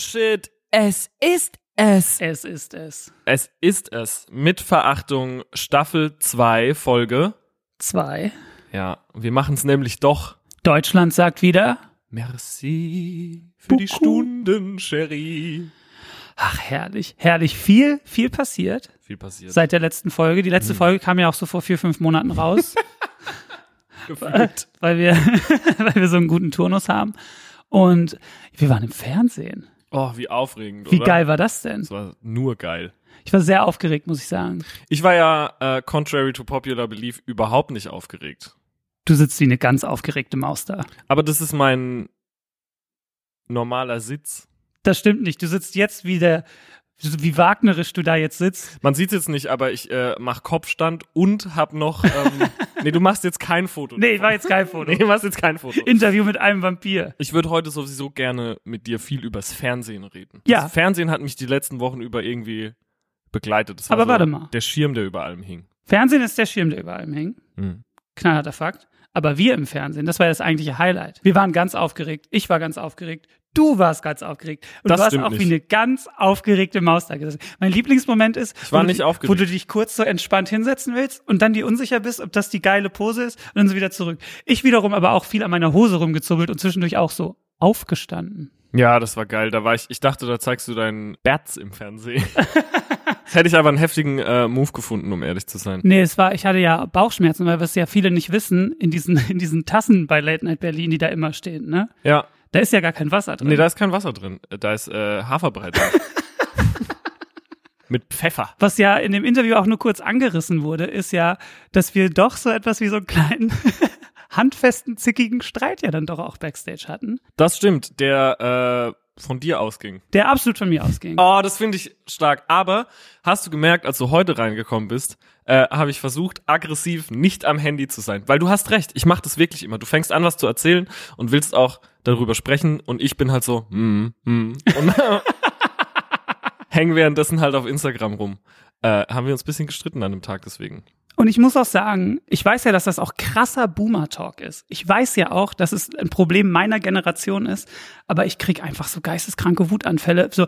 shit. Es ist es. Es ist es. Es ist es. Mit Verachtung Staffel 2 Folge. Zwei. Ja, wir machen es nämlich doch. Deutschland sagt wieder. Merci für die Beaucoup. Stunden, Sherry. Ach, herrlich, herrlich. Viel, viel passiert Viel passiert. seit der letzten Folge. Die letzte Folge kam ja auch so vor vier, fünf Monaten raus, Gefühlt. weil wir, weil wir so einen guten Turnus haben. Und wir waren im Fernsehen. Oh, wie aufregend, Wie oder? geil war das denn? Das war nur geil. Ich war sehr aufgeregt, muss ich sagen. Ich war ja, äh, contrary to popular belief, überhaupt nicht aufgeregt. Du sitzt wie eine ganz aufgeregte Maus da. Aber das ist mein normaler Sitz. Das stimmt nicht. Du sitzt jetzt wie der, wie wagnerisch du da jetzt sitzt. Man sieht es jetzt nicht, aber ich äh, mach Kopfstand und hab noch. Ähm, nee, du machst jetzt kein Foto. Nee, davon. war jetzt kein Foto. Nee, du machst jetzt kein Foto. Interview mit einem Vampir. Ich würde heute sowieso gerne mit dir viel übers Fernsehen reden. Ja. Das Fernsehen hat mich die letzten Wochen über irgendwie begleitet. Das war Aber so warte mal. Der Schirm, der über allem hing. Fernsehen ist der Schirm, der über allem hängt. Hm. knallharter Fakt. Aber wir im Fernsehen, das war ja das eigentliche Highlight. Wir waren ganz aufgeregt. Ich war ganz aufgeregt. Du warst ganz aufgeregt. Und Das du warst auch nicht. wie eine ganz aufgeregte Maus da gesessen. Mein Lieblingsmoment ist, wo, du, wo du dich kurz so entspannt hinsetzen willst und dann dir unsicher bist, ob das die geile Pose ist und dann so wieder zurück. Ich wiederum aber auch viel an meiner Hose rumgezubbelt und zwischendurch auch so aufgestanden. Ja, das war geil. Da war ich, ich dachte, da zeigst du deinen Berz im Fernsehen. hätte ich aber einen heftigen äh, Move gefunden, um ehrlich zu sein. Nee, es war, ich hatte ja Bauchschmerzen, weil was ja viele nicht wissen, in diesen, in diesen Tassen bei Late Night Berlin, die da immer stehen, ne? Ja, Da ist ja gar kein Wasser drin. nee, da ist kein Wasser drin. Da ist äh, Haferbrei drin. Mit Pfeffer. Was ja in dem Interview auch nur kurz angerissen wurde, ist ja, dass wir doch so etwas wie so einen kleinen, handfesten, zickigen Streit ja dann doch auch backstage hatten, Das stimmt, der äh, von dir ausging. der absolut von mir ausging. Oh, das finde ich stark. Aber hast du gemerkt, als du heute reingekommen bist, äh, habe ich versucht, aggressiv nicht am Handy zu sein. Weil du hast recht, ich mache das wirklich immer. Du fängst an, was zu erzählen und willst auch darüber sprechen und ich bin halt so, hm, hm. Und hängen währenddessen halt auf Instagram rum. Äh, haben wir uns bisschen gestritten an dem Tag deswegen. Und ich muss auch sagen, ich weiß ja, dass das auch krasser Boomer-Talk ist. Ich weiß ja auch, dass es ein Problem meiner Generation ist, aber ich krieg einfach so geisteskranke Wutanfälle. So,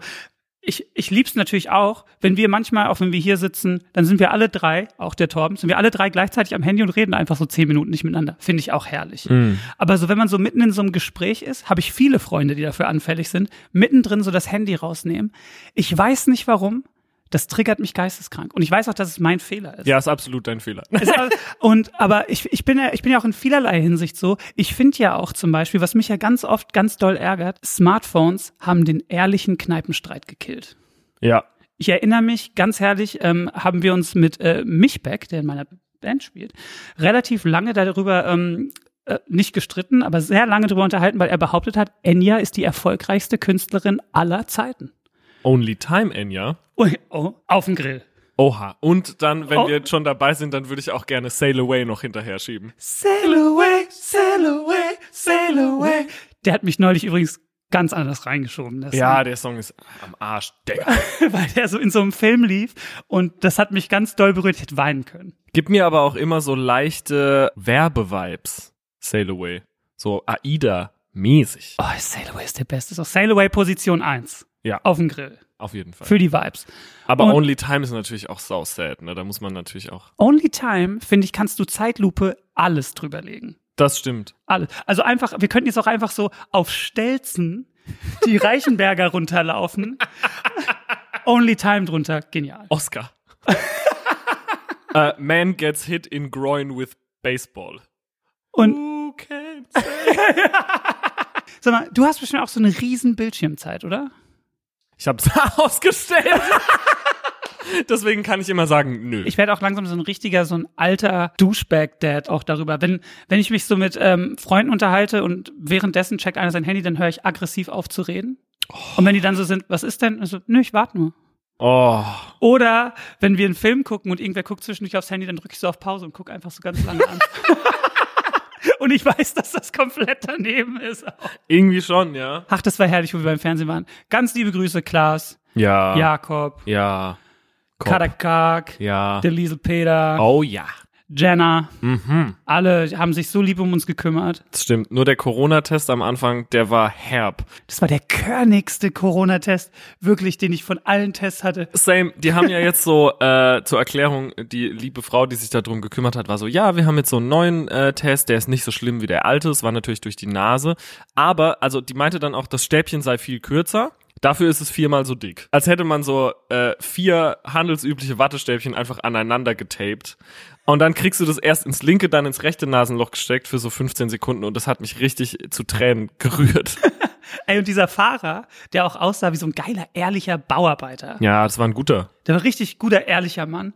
ich, ich lieb's natürlich auch, wenn wir manchmal, auch wenn wir hier sitzen, dann sind wir alle drei, auch der Torben, sind wir alle drei gleichzeitig am Handy und reden einfach so zehn Minuten nicht miteinander. Finde ich auch herrlich. Aber so, wenn man so mitten in so einem Gespräch ist, habe ich viele Freunde, die dafür anfällig sind, mittendrin so das Handy rausnehmen. Ich weiß nicht warum. Das triggert mich geisteskrank. Und ich weiß auch, dass es mein Fehler ist. Ja, ist absolut dein Fehler. Und aber ich, ich bin ja ich bin ja auch in vielerlei Hinsicht so. Ich finde ja auch zum Beispiel, was mich ja ganz oft ganz doll ärgert, Smartphones haben den ehrlichen Kneipenstreit gekillt. ja. Ich erinnere mich ganz herrlich, ähm, haben wir uns mit äh, Michbeck, der in meiner Band spielt, relativ lange darüber ähm, äh, nicht gestritten, aber sehr lange darüber unterhalten, weil er behauptet hat, Enya ist die erfolgreichste Künstlerin aller Zeiten. Only Time, Enya. Oh, oh, auf den Grill. Oha. Und dann, wenn Oh. wir jetzt schon dabei sind, dann würde ich auch gerne Sail Away noch hinterher schieben. Sail away, sail away, sail away. Der hat mich neulich übrigens ganz anders reingeschoben. Das Ja, der Song ist am Arsch, Digga. weil der so in so einem Film lief und das hat mich ganz doll berührt. Ich hätte weinen können. Gibt mir aber auch immer so leichte Werbevibes. Sail Away. So AIDA-mäßig. Oh, Sail Away ist der Beste. So Sail Away Position 1. Ja, Auf dem Grill. auf jeden Fall. Für die Vibes. Aber und- Only Time ist natürlich auch so sad, ne? Da muss man natürlich auch. Only Time, finde ich, kannst du Zeitlupe alles drüberlegen. Das stimmt. Alles. Also einfach, wir könnten jetzt auch einfach so auf Stelzen die Reichenberger runterlaufen. Only Time drunter. Genial. Oscar. uh, man gets hit in groin with baseball. Und Who can say? sag mal, du hast bestimmt auch so eine riesen Bildschirmzeit, oder? Ich hab's ausgestellt. Deswegen kann ich immer sagen, nö. Ich werde auch langsam so ein richtiger, so ein alter Douchebag-Dad auch darüber. Wenn, wenn ich mich so mit ähm, Freunden unterhalte und währenddessen checkt einer sein Handy, dann höre ich aggressiv auf zu reden. Und wenn die dann so sind, was ist denn? Also, nö, ich warte nur. oh. Oder wenn wir einen Film gucken und irgendwer guckt zwischendurch aufs Handy, dann drücke ich so auf Pause und gucke einfach so ganz lange an. und ich weiß, dass das komplett daneben ist. Irgendwie schon, ja. Ach, das war herrlich, wo wir beim Fernsehen waren. Ganz liebe Grüße, Klaas, Ja. Jakob, Ja. Kopp. Karakak, Ja. der Liesel Peter, Oh ja. Jenna, Mhm. alle haben sich so lieb um uns gekümmert. Das stimmt. Nur der Corona-Test am Anfang, der war herb. Das war der körnigste Corona-Test, wirklich, den ich von allen Tests hatte. Same, die haben ja jetzt so äh, zur Erklärung, die liebe Frau, die sich darum gekümmert hat, war so, ja, wir haben jetzt so einen neuen äh, Test, der ist nicht so schlimm wie der alte, es war natürlich durch die Nase, aber, also die meinte dann auch, das Stäbchen sei viel kürzer, dafür ist es viermal so dick. Als hätte man so äh, vier handelsübliche Wattestäbchen einfach aneinander getaped und dann kriegst du das erst ins linke, dann ins rechte Nasenloch gesteckt für so 15 Sekunden und das hat mich richtig zu Tränen gerührt. Ey, und dieser Fahrer, der auch aussah wie so ein geiler, ehrlicher Bauarbeiter. ja, das war ein guter. Der war richtig guter, ehrlicher Mann.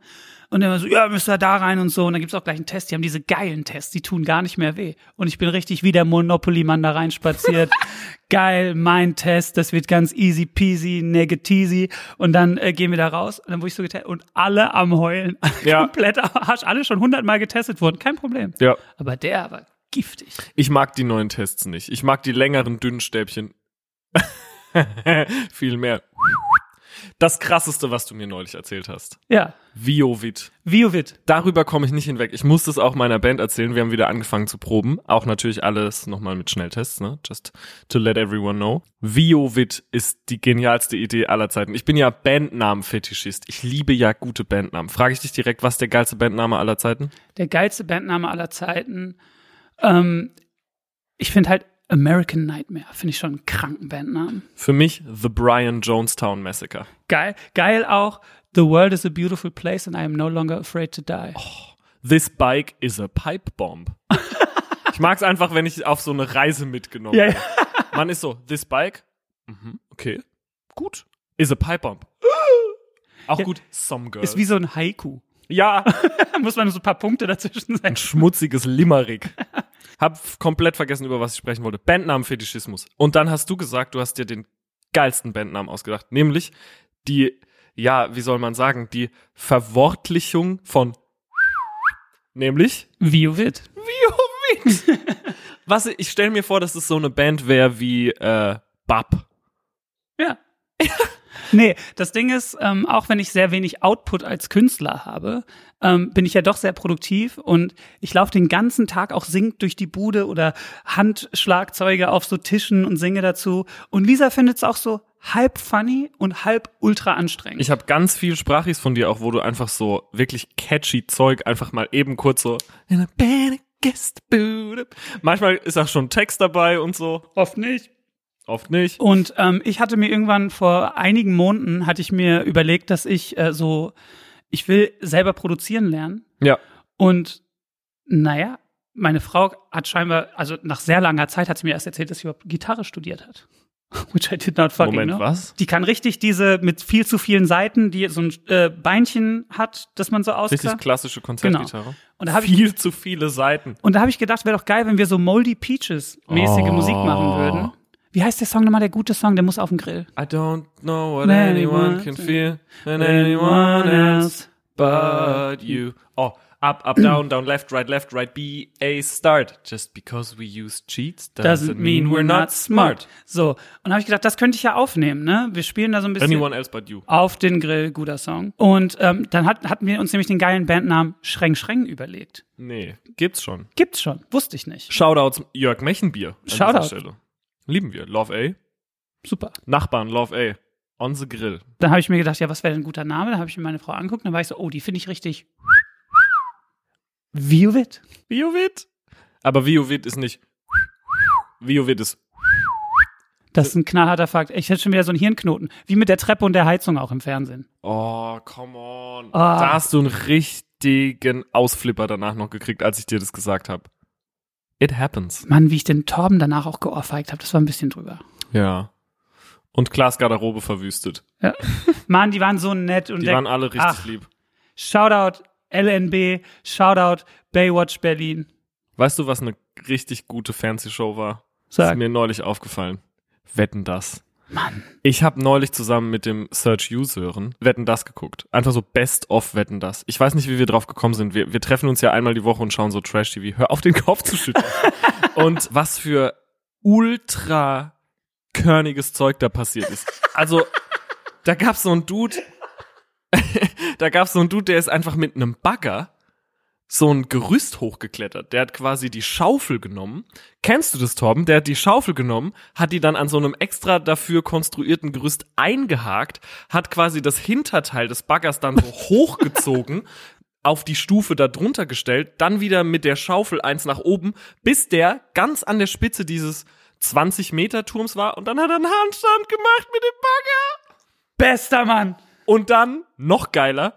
Und war so, ja, müsst ihr da rein und so. Und dann gibt's auch gleich einen Test. Die haben diese geilen Tests, die tun gar nicht mehr weh. Und ich bin richtig wie der Monopoly-Mann da reinspaziert. Geil, mein Test, das wird ganz easy peasy, negatizy. Und dann äh, gehen wir da raus. Und dann wurde ich so getestet. Und alle am Heulen. Ja. Komplett Arsch. Alle schon hundertmal getestet wurden. Kein Problem. Ja. Aber der war giftig. Ich mag die neuen Tests nicht. Ich mag die längeren, dünnen Stäbchen. Viel mehr. Das krasseste, was du mir neulich erzählt hast. Ja. Viovit. Viovit. Darüber komme ich nicht hinweg. Ich muss das auch meiner Band erzählen. Wir haben wieder angefangen zu proben. Auch natürlich alles nochmal mit Schnelltests, ne? Just to let everyone know. Viovit ist die genialste Idee aller Zeiten. Ich bin ja Bandnamen-Fetischist. Ich liebe ja gute Bandnamen. Frage ich dich direkt, was ist der geilste Bandname aller Zeiten? Der geilste Bandname aller Zeiten. Ähm, ich finde halt American Nightmare, finde ich schon einen kranken Bandnamen. Für mich The Brian Jonestown Massacre. Geil, geil auch. The world is a beautiful place and I am no longer afraid to die. This bike is a pipe bomb. ich mag es einfach, wenn ich auf so eine Reise mitgenommen Ja, werde. Man ist so, this bike, mhm, okay, gut, is a pipe bomb. Auch gut, some girl. Ist wie so ein Haiku. Ja, Da muss man so ein paar Punkte dazwischen sein. ein schmutziges Limerick. Hab komplett vergessen, über was ich sprechen wollte. Bandnamen-Fetischismus. Und dann hast du gesagt, du hast dir den geilsten Bandnamen ausgedacht, nämlich die, ja, wie soll man sagen, die Verwortlichung von nämlich Viovit. Viovit. Was ich stelle mir vor, dass es so eine Band wäre wie äh, Bab. Ja. Nee, das Ding ist, ähm, auch wenn ich sehr wenig Output als Künstler habe, ähm, bin ich ja doch sehr produktiv und ich laufe den ganzen Tag auch singend durch die Bude oder Handschlagzeuge auf so Tischen und singe dazu. Und Lisa findet es auch so halb funny und halb ultra anstrengend. Ich habe ganz viel Sprachis von dir auch, wo du einfach so wirklich catchy Zeug einfach mal eben kurz so. Manchmal ist auch schon Text dabei und so, oft nicht. Oft nicht. Und ähm, ich hatte mir irgendwann vor einigen Monaten hatte ich mir überlegt, dass ich äh, so, ich will selber produzieren lernen. Ja. Und naja, meine Frau hat scheinbar, also nach sehr langer Zeit hat sie mir erst erzählt, dass sie überhaupt Gitarre studiert hat. Which I did not fucking Moment, know. was? Die kann richtig diese mit viel zu vielen Seiten, die so ein äh, Beinchen hat, dass man so Richtig ausklappt. klassische Konzertgitarre. Und da ich Viel zu viele Seiten. und da habe ich gedacht, wäre doch geil, wenn wir so Moldy Peaches mäßige Oh. Musik machen würden. Wie heißt der Song nochmal, der gute Song, der muss auf den Grill. I don't know what Anyone can feel than anyone else but you. Oh, up, up, down, down, left, right, left, right, B, A, start. Just because we use cheats Doesn't mean we're not smart. So, und habe ich gedacht, das könnte ich ja aufnehmen, ne? Wir spielen da so ein bisschen Anyone else but you. auf den Grill, guter Song. Und ähm, dann hat, hatten wir uns nämlich den geilen Bandnamen Schreng Schreng überlegt. Nee, gibt's schon. Gibt's schon, wusste ich nicht. Shoutouts Jörg Mechenbier. an dieser Shoutout. Stelle. Lieben wir. Love A. Super. Nachbarn, Love A. On the Grill. Dann habe ich mir gedacht, ja, was wäre denn ein guter Name? Dann habe ich mir meine Frau angeguckt, dann war ich so, oh, die finde ich richtig. Viovit. Viovit. Aber Viovit ist nicht. Viovit ist. Das ist ein knallharter Fakt. Ich hätte schon wieder so einen Hirnknoten. Wie mit der Treppe und der Heizung auch im Fernsehen. Oh, come on. Ah. Da hast du einen richtigen Ausflipper danach noch gekriegt, als ich dir das gesagt habe. It happens. Mann, wie ich den Torben danach auch geohrfeigt habe, das war ein bisschen drüber. Ja. Und Klaas Garderobe verwüstet. Mann, die waren so nett und Die waren alle richtig Ach. lieb. Shoutout LNB, Shoutout Baywatch Berlin. Weißt du, was eine richtig gute Fernsehshow war? Sag. Ist mir neulich aufgefallen. Wetten das. Mann. Ich habe neulich zusammen mit dem Search Use hören Wetten das geguckt. Einfach so Best of Wetten das. Ich weiß nicht, wie wir drauf gekommen sind. Wir, wir treffen uns ja einmal die Woche und schauen so Trash TV. Hör auf den Kopf zu schütteln. und was für ultra körniges Zeug da passiert ist. Also da gab's so einen Dude, da gab's so einen Dude, der ist einfach mit einem Bagger so ein Gerüst hochgeklettert. Der hat quasi die Schaufel genommen. Kennst du das, Torben? Der hat die Schaufel genommen, hat die dann an so einem extra dafür konstruierten Gerüst eingehakt, hat quasi das Hinterteil des Baggers dann so hochgezogen, auf die Stufe da drunter gestellt, dann wieder mit der Schaufel eins nach oben, bis der ganz an der Spitze dieses 20 Meter Turms war und dann hat er einen Handstand gemacht mit dem Bagger. Bester Mann. Und dann, noch geiler,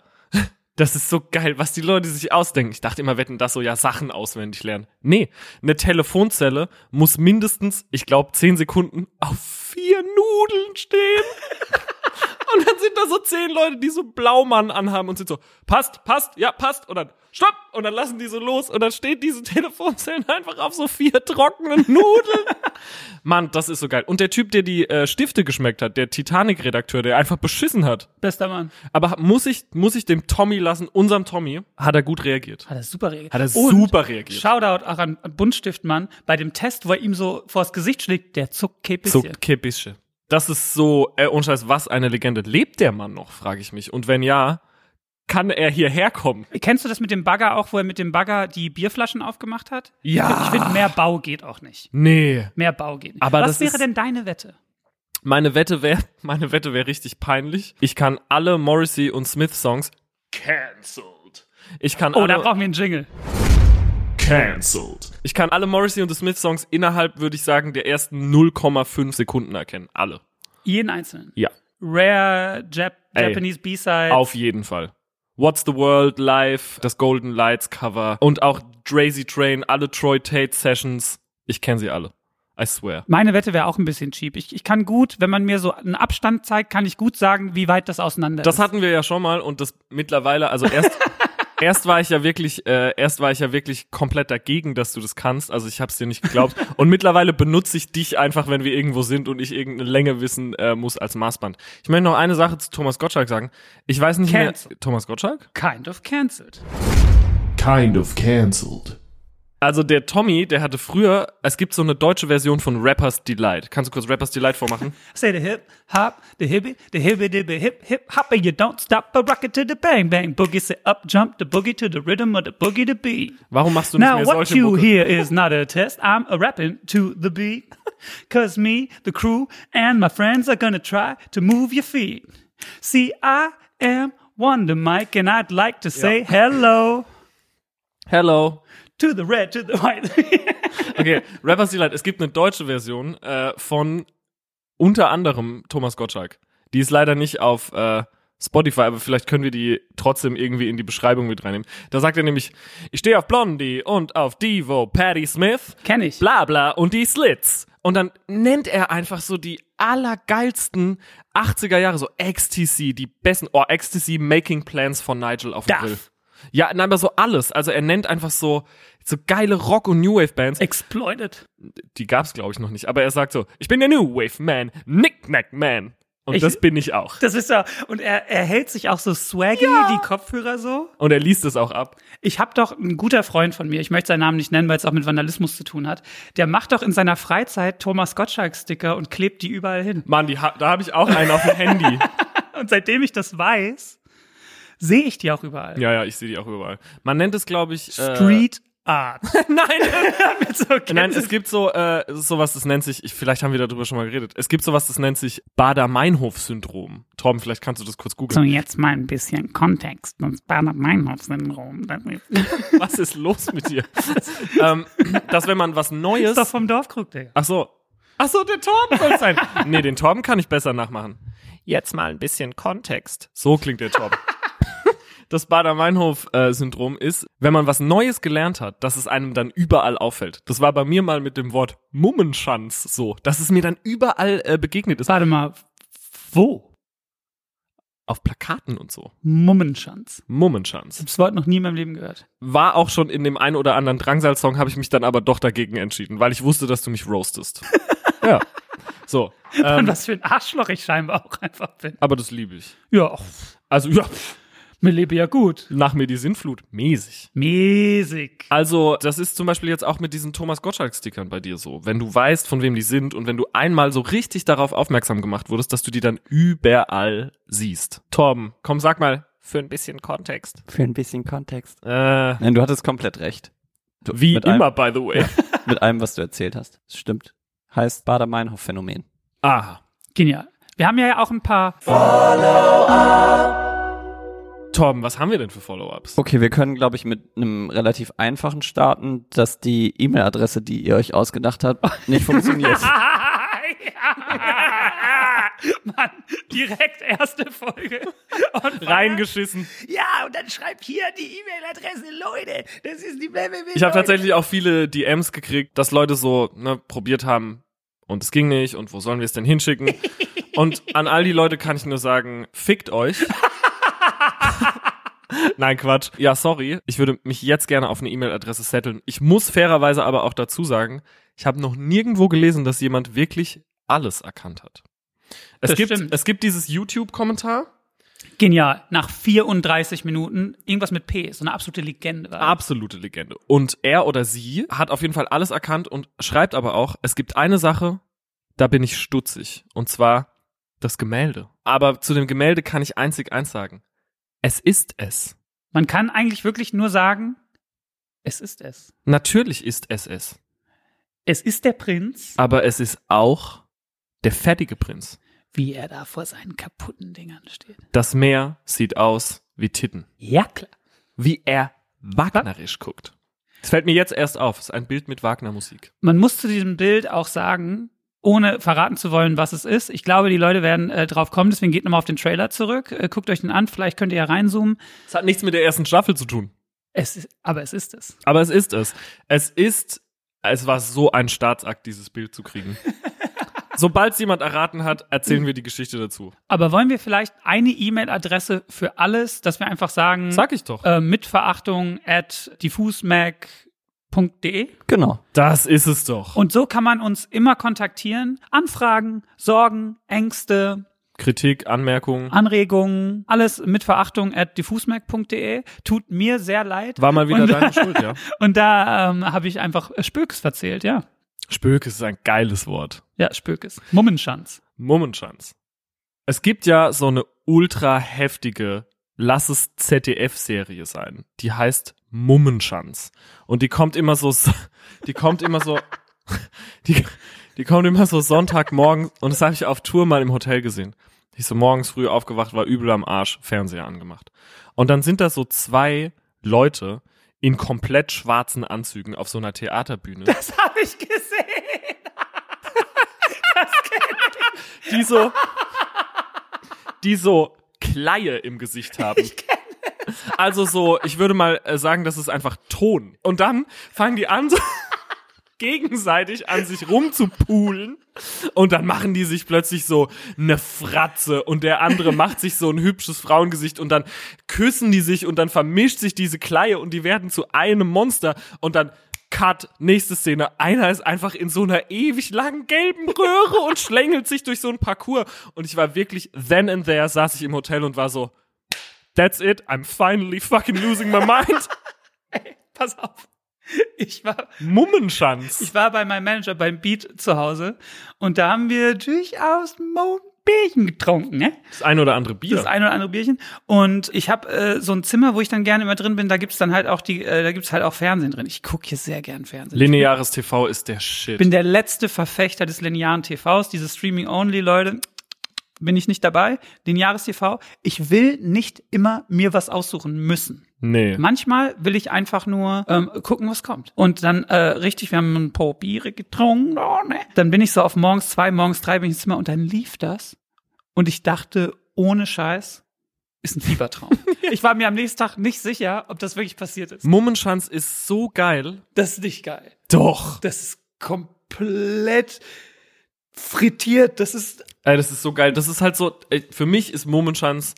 das ist so geil, was die Leute sich ausdenken. Ich dachte immer, wetten das so, ja, Sachen auswendig lernen. Nee, eine Telefonzelle muss mindestens, ich glaube, 10 Sekunden auf vier Nudeln stehen. und dann sind da so zehn Leute, die so Blaumann anhaben und sind so, passt, passt, ja, passt. Und dann, stopp! Und dann lassen die so los und dann steht diese Telefonzellen einfach auf so vier trockenen Nudeln. Mann, das ist so geil. Und der Typ, der die äh, Stifte geschmeckt hat, der Titanic-Redakteur, der einfach beschissen hat. Bester Mann. Aber muss ich, muss ich dem Tommy lassen, unserem Tommy, hat er gut reagiert. Hat er super reagiert. Hat er Und super reagiert. Shoutout auch an Buntstiftmann bei dem Test, wo er ihm so vors Gesicht schlägt, der zuckt kein bisschen. Zuckt kein bisschen. Das ist so, äh, ohne Scheiß, was eine Legende. Lebt der Mann noch, frage ich mich. Und wenn ja, kann er hierher kommen? Kennst du das mit dem Bagger auch, wo er mit dem Bagger die Bierflaschen aufgemacht hat? Ja. Ich finde, mehr Bau geht auch nicht. Nee. Mehr Bau geht nicht. Aber Was wäre denn deine Wette? Meine Wette wäre, meine Wette wäre richtig peinlich. Ich kann alle Morrissey und Smith Songs cancelled. Ich kann Oh, da alle, brauchen wir einen Jingle. cancelled. Ich kann alle Morrissey und Smith Songs innerhalb, würde ich sagen, der ersten 0,5 Sekunden erkennen. Alle. Jeden einzelnen. Ja. Rare Jap Ey, Japanese B-Side. Auf jeden Fall. What's the World Live, das Golden Lights Cover und auch Drazy Train, alle Troy Tate Sessions. Ich kenne sie alle. I swear. Meine Wette wäre auch ein bisschen cheap. Ich, ich kann gut, wenn man mir so einen Abstand zeigt, kann ich gut sagen, wie weit das auseinander Das ist. hatten wir ja schon mal und das mittlerweile, also erst erst war ich ja wirklich, äh, erst war ich ja wirklich komplett dagegen, dass du das kannst. Also ich habe es dir nicht geglaubt. und mittlerweile benutze ich dich einfach, wenn wir irgendwo sind und ich irgendeine Länge wissen äh, muss als Maßband. Ich möchte noch eine Sache zu Thomas Gottschalk sagen. Ich weiß nicht Cancel. mehr. Thomas Gottschalk? kind of cancelled. kind of cancelled. Also der Tommy, der hatte früher, es gibt so eine deutsche Version von Rappers Delight. Kannst du kurz Rappers Delight vormachen? Say the hip hop, the hippie, the hippie dibby hip hip hopper. You don't stop a rocket to the bang bang boogie. Say up jump the boogie to the rhythm of the boogie to beat. Warum machst du nicht Now mehr what solche you Mucke? hear is not a test. I'm a rapping to the beat. Cause me, the crew, and my friends are gonna try to move your feet. See, I am Wonder Mike and I'd like to say hello Hello. To the red, to the white. Okay, Rappers Delight. Es gibt eine deutsche Version äh, von unter anderem Thomas Gottschalk. Die ist leider nicht auf äh, Spotify, aber vielleicht können wir die trotzdem irgendwie in die Beschreibung mit reinnehmen. Da sagt er nämlich, ich stehe auf Blondie und auf Devo, Patti Smith, Kenn ich. bla bla und die Slits. Und dann nennt er einfach so die allergeilsten 80er Jahre, so Ecstasy, die besten, oh, Ecstasy Making Plans von Nigel auf dem. Grill. Ja, nein, aber so alles. Also er nennt einfach so, so geile Rock- und New Wave Bands Exploited. die gab's glaube ich noch nicht, aber er sagt so, ich bin der New Wave Man, Knick-Knack Man. Und Ich- das bin ich auch. Das ist ja, und er, er hält sich auch so swaggy, die Kopfhörer so. Und er liest es auch ab. Ich habe doch ein guter Freund von mir, ich möchte seinen Namen nicht nennen, weil es auch mit Vandalismus zu tun hat. Der macht doch in seiner Freizeit Thomas Gottschalk-Sticker und klebt die überall hin. Mann, die, da habe ich auch einen auf dem Handy. Und seitdem ich das weiß, sehe ich die auch überall. Ja, ja, ich sehe die auch überall. Man nennt es, glaube ich. Äh, Street Art. Nein, so nein, es gibt so äh, es ist sowas, das nennt sich, ich, vielleicht haben wir darüber schon mal geredet. Es gibt sowas, das nennt sich Bader-Meinhof-Syndrom. Torben, vielleicht kannst du das kurz so, googeln. jetzt mal ein bisschen Kontext. Das Bader-Meinhof-Syndrom. Ist Was ist los mit dir? ähm, dass wenn man was Neues. doch vom Dorfkrug, Digga. Ach so. Ach so, der Torben soll sein. nee, den Torben kann ich besser nachmachen. Jetzt mal ein bisschen Kontext. So klingt der Torben. Das Bader-Meinhof-Syndrom ist, wenn man was Neues gelernt hat, dass es einem dann überall auffällt. Das war bei mir mal mit dem Wort Mummenschanz so, dass es mir dann überall äh, begegnet ist. Warte mal, wo? Auf Plakaten und so. Mummenschanz. Mummenschanz. Das Wort noch nie in meinem Leben gehört. War auch schon in dem einen oder anderen Drangsal-Song, habe ich mich dann aber doch dagegen entschieden, weil ich wusste, dass du mich roastest. ja. So. Und Ähm, was für ein Arschloch ich scheinbar auch einfach bin. aber das liebe ich. Ja, Also, ja, mir lebe ja gut. nach mir die Sinnflut. Mäßig. Mäßig. Also, das ist zum Beispiel jetzt auch mit diesen Thomas Gottschalk-Stickern bei dir so. Wenn du weißt, von wem die sind und wenn du einmal so richtig darauf aufmerksam gemacht wurdest, dass du die dann überall siehst. Torben, komm, sag mal, für ein bisschen Kontext. Für ein bisschen Kontext. Äh, Nein, du hattest komplett recht. Du, wie immer, Allem, by the way. mit allem, was du erzählt hast. Das stimmt. Heißt Bader-Meinhof-Phänomen. Aha. Genial. Wir haben ja auch ein paar. Torben, was haben wir denn für Follow-ups? Okay, wir können, glaube ich, mit einem relativ einfachen starten, dass die E-Mail-Adresse, die ihr euch ausgedacht habt, nicht funktioniert. Mann, direkt erste Folge. Und Reingeschissen. Ja, und dann schreibt hier die E-Mail-Adresse, Leute. Das ist die www. Ich habe tatsächlich auch viele DMs gekriegt, dass Leute so ne, probiert haben und es ging nicht und wo sollen wir es denn hinschicken? und an all die Leute kann ich nur sagen, fickt euch. Nein, Quatsch. Ja, sorry. Ich würde mich jetzt gerne auf eine E-Mail-Adresse setteln. Ich muss fairerweise aber auch dazu sagen, ich habe noch nirgendwo gelesen, dass jemand wirklich alles erkannt hat. Es Das gibt, stimmt. es gibt dieses YouTube-Kommentar. Genial. Nach 34 Minuten irgendwas mit P. So eine absolute Legende. War. Absolute Legende. Und er oder sie hat auf jeden Fall alles erkannt und schreibt aber auch, es gibt eine Sache, da bin ich stutzig. Und zwar das Gemälde. Aber zu dem Gemälde kann ich einzig eins sagen. Es ist es. Man kann eigentlich wirklich nur sagen, es ist es. Natürlich ist es es. Es ist der Prinz, Aber es ist auch der fettige Prinz. wie er da vor seinen kaputten Dingern steht. Das Meer sieht aus wie Titten. Ja, klar. Wie er wagnerisch guckt. Das fällt mir jetzt erst auf. Es ist ein Bild mit Wagner-Musik. Man muss zu diesem Bild auch sagen, ohne verraten zu wollen, was es ist. Ich glaube, die Leute werden äh, drauf kommen, deswegen geht nochmal auf den Trailer zurück. Äh, guckt euch den an, vielleicht könnt ihr ja reinzoomen. Es hat nichts mit der ersten Staffel zu tun. Es ist, aber es ist es. Aber es ist es. Es ist, es war so ein Staatsakt, dieses Bild zu kriegen. Sobald es jemand erraten hat, erzählen wir die Geschichte dazu. Aber wollen wir vielleicht eine E-Mail-Adresse für alles, dass wir einfach sagen, Sag ich doch. äh, mit Verachtung at diffusmac.de. Genau. Das ist es doch. Und so kann man uns immer kontaktieren. Anfragen, Sorgen, Ängste, Kritik, Anmerkungen. Anregungen, alles mit Verachtung at diffusmac.de. Tut mir sehr leid. War mal wieder Und- deine Schuld, ja. Und da ähm, habe ich einfach Spökes verzählt, ja. Spökes ist ein geiles Wort. Ja, Spökes. Mummenschanz. Mummenschanz. Es gibt ja so eine ultra heftige Lass es ZDF-Serie sein. Die heißt Mummenschanz. Und die kommt immer so, die kommt immer so, die, die kommt immer so Sonntagmorgen und das habe ich auf Tour mal im Hotel gesehen. Ich so morgens früh aufgewacht, war übel am Arsch, Fernseher angemacht. Und dann sind da so zwei Leute in komplett schwarzen Anzügen auf so einer Theaterbühne. Das habe ich gesehen. die so, die so Kleie im Gesicht haben. Also so, ich würde mal äh, sagen, das ist einfach Ton. Und dann fangen die an, so gegenseitig an sich rumzupulen. Und dann machen die sich plötzlich so eine Fratze und der andere macht sich so ein hübsches Frauengesicht und dann küssen die sich und dann vermischt sich diese Kleie und die werden zu einem Monster und dann Cut, nächste Szene. Einer ist einfach in so einer ewig langen gelben Röhre und schlängelt sich durch so ein Parcours. Und ich war wirklich, then and there saß ich im Hotel und war so, that's it, I'm finally fucking losing my mind. Pass auf. Ich war, Mummenschanz. ich war bei meinem Manager beim Beat zu Hause und da haben wir durchaus ein Bierchen getrunken, ne? Das ein oder andere Bier. Das ein oder andere Bierchen. Und ich habe äh, so ein Zimmer, wo ich dann gerne immer drin bin, da gibt's dann halt auch die, äh, da gibt's halt auch Fernsehen drin. Ich gucke hier sehr gern Fernsehen. Lineares TV ist der Shit. Ich bin der letzte Verfechter des linearen TVs, diese Streaming-Only-Leute. Bin ich nicht dabei. Lineares TV. Ich will nicht immer mir was aussuchen müssen. nee. Manchmal will ich einfach nur ähm, gucken, was kommt. Und dann äh, richtig, wir haben ein paar Biere getrunken. Oh, ne. Dann bin ich so auf morgens zwei, morgens drei bin ich ins Zimmer und dann lief das. Und ich dachte, ohne Scheiß, ist ein Fiebertraum. Ich war mir am nächsten Tag nicht sicher, ob das wirklich passiert ist. Mummenschanz ist so geil. Das ist nicht geil. Doch. Das ist komplett frittiert. Das ist Ey, das ist so geil. Das ist halt so, ey, für mich ist Mummenschanz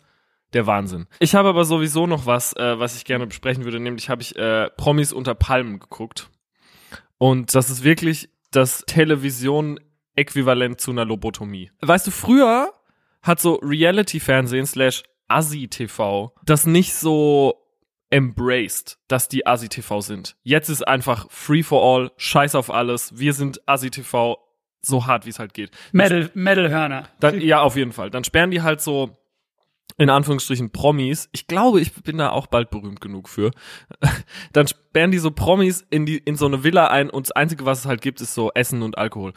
der Wahnsinn. Ich habe aber sowieso noch was, äh, was ich gerne besprechen würde, nämlich habe ich äh, Promis unter Palmen geguckt. Und das ist wirklich das Television-Äquivalent zu einer Lobotomie. Weißt du, früher hat so Reality-Fernsehen slash Assi-TV das nicht so embraced, dass die Assi-TV sind. Jetzt ist einfach free for all, scheiß auf alles, wir sind Assi-TV, so hart wie es halt geht. Metal, Metal-Hörner. Dann, ja, auf jeden Fall. Dann sperren die halt so in Anführungsstrichen Promis, ich glaube, ich bin da auch bald berühmt genug für, dann sperren die so Promis in die in so eine Villa ein und das Einzige, was es halt gibt, ist so Essen und Alkohol.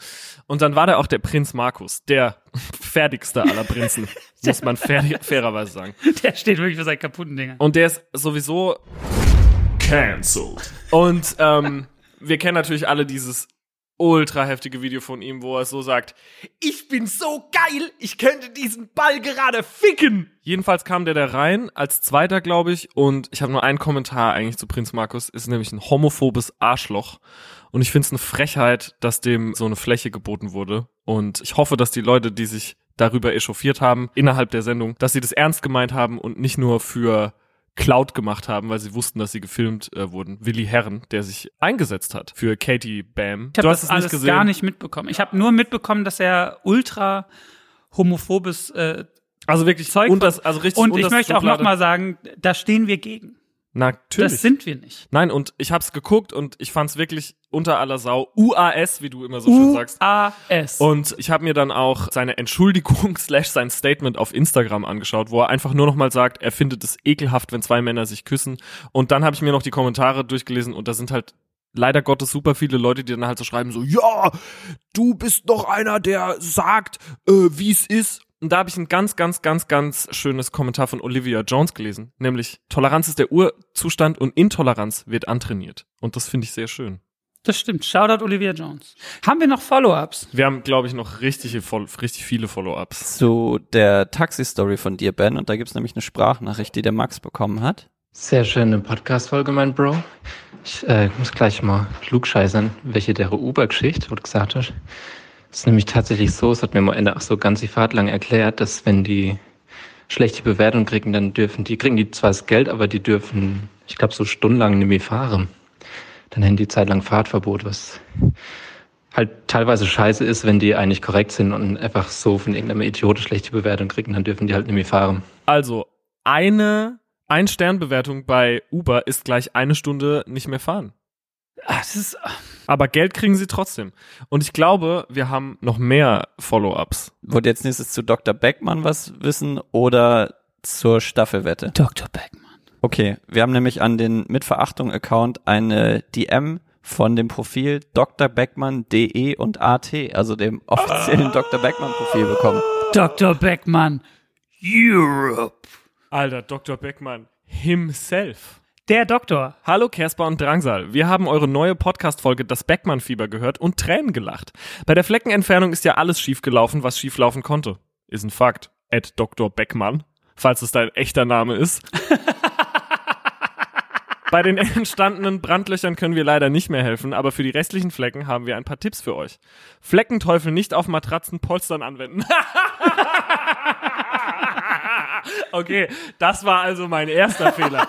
Und dann war da auch der Prinz Markus, der fertigste aller Prinzen, muss man fair, fairerweise sagen. Der steht wirklich für seine kaputten Dinger. Und der ist sowieso Cancelled. und ähm, wir kennen natürlich alle dieses ultra heftige Video von ihm, wo er so sagt, ich bin so geil, ich könnte diesen Ball gerade ficken. Jedenfalls kam der da rein, als zweiter, glaube ich, und ich habe nur einen Kommentar eigentlich zu Prinz Markus, ist nämlich ein homophobes Arschloch. Und ich finde es eine Frechheit, dass dem so eine Fläche geboten wurde. Und ich hoffe, dass die Leute, die sich darüber echauffiert haben, innerhalb der Sendung, dass sie das ernst gemeint haben und nicht nur für Cloud gemacht haben, weil sie wussten, dass sie gefilmt äh, wurden. Willi Herren, der sich eingesetzt hat für Katie Bam. Ich habe das alles gar nicht mitbekommen. Ich habe nur mitbekommen, dass er ultra homophobes äh, Also wirklich Zeug und das, also richtig und ich unterste möchte auch noch mal sagen, da stehen wir gegen. Natürlich. Das sind wir nicht. Nein, und ich hab's geguckt und ich fand's wirklich unter aller Sau. UAS, wie du immer so schön sagst. U-A-S. Und ich habe mir dann auch seine Entschuldigung slash sein Statement auf Instagram angeschaut, wo er einfach nur noch mal sagt, er findet es ekelhaft, wenn zwei Männer sich küssen. Und dann habe ich mir noch die Kommentare durchgelesen und da sind halt leider Gottes super viele Leute, die dann halt so schreiben, so, ja, du bist doch einer, der sagt, äh, wie es ist. Und da habe ich ein ganz, ganz, ganz, ganz schönes Kommentar von Olivia Jones gelesen, nämlich Toleranz ist der Urzustand und Intoleranz wird antrainiert. Und das finde ich sehr schön. Das stimmt. Shoutout Olivia Jones. Haben wir noch Follow-ups? Wir haben, glaube ich, noch richtig, richtig viele Follow-ups. Zu der Taxi-Story von dir, Ben. Und da gibt's nämlich eine Sprachnachricht, die der Max bekommen hat. Sehr schöne Podcast-Folge, mein Bro. Ich äh, muss gleich mal klugscheißern, welche der Uber-Geschichte, wo du gesagt hast. Es ist nämlich tatsächlich so, es hat mir am Ende auch so ganz die Fahrt lang erklärt, dass wenn die schlechte Bewertung kriegen, dann dürfen die, kriegen die zwar das Geld, aber die dürfen, ich glaube, so stundenlang nicht mehr fahren. Dann hätten die Zeit lang Fahrtverbot, was halt teilweise scheiße ist, wenn die eigentlich korrekt sind und einfach so von irgendeinem Idioten schlechte Bewertung kriegen, dann dürfen die halt nicht mehr fahren. Also, eine Ein-Stern-Bewertung bei Uber ist gleich eine Stunde nicht mehr fahren. Ah, das ist, Aber Geld kriegen sie trotzdem. Und ich glaube, wir haben noch mehr Follow-ups. Wollt ihr jetzt nächstes zu Dr. Beckmann was wissen oder zur Staffelwette? Dr. Beckmann. Okay, wir haben nämlich an den Mitverachtung-Account eine DM von dem Profil Dr. Beckmann.de und AT, also dem offiziellen Dr. Beckmann-Profil bekommen. Dr. Beckmann. Europe. Alter, Dr. Beckmann himself. Der Doktor. Hallo Kersper und Drangsal. Wir haben eure neue Podcast-Folge Das Beckmann-Fieber gehört und Tränen gelacht. Bei der Fleckenentfernung ist ja alles schiefgelaufen, was schieflaufen konnte. Ist ein Fakt. Ed Dr. Beckmann, falls es dein echter Name ist. Bei den entstandenen Brandlöchern können wir leider nicht mehr helfen, aber für die restlichen Flecken haben wir ein paar Tipps für euch. Fleckenteufel nicht auf Matratzenpolstern anwenden. okay, das war also mein erster Fehler.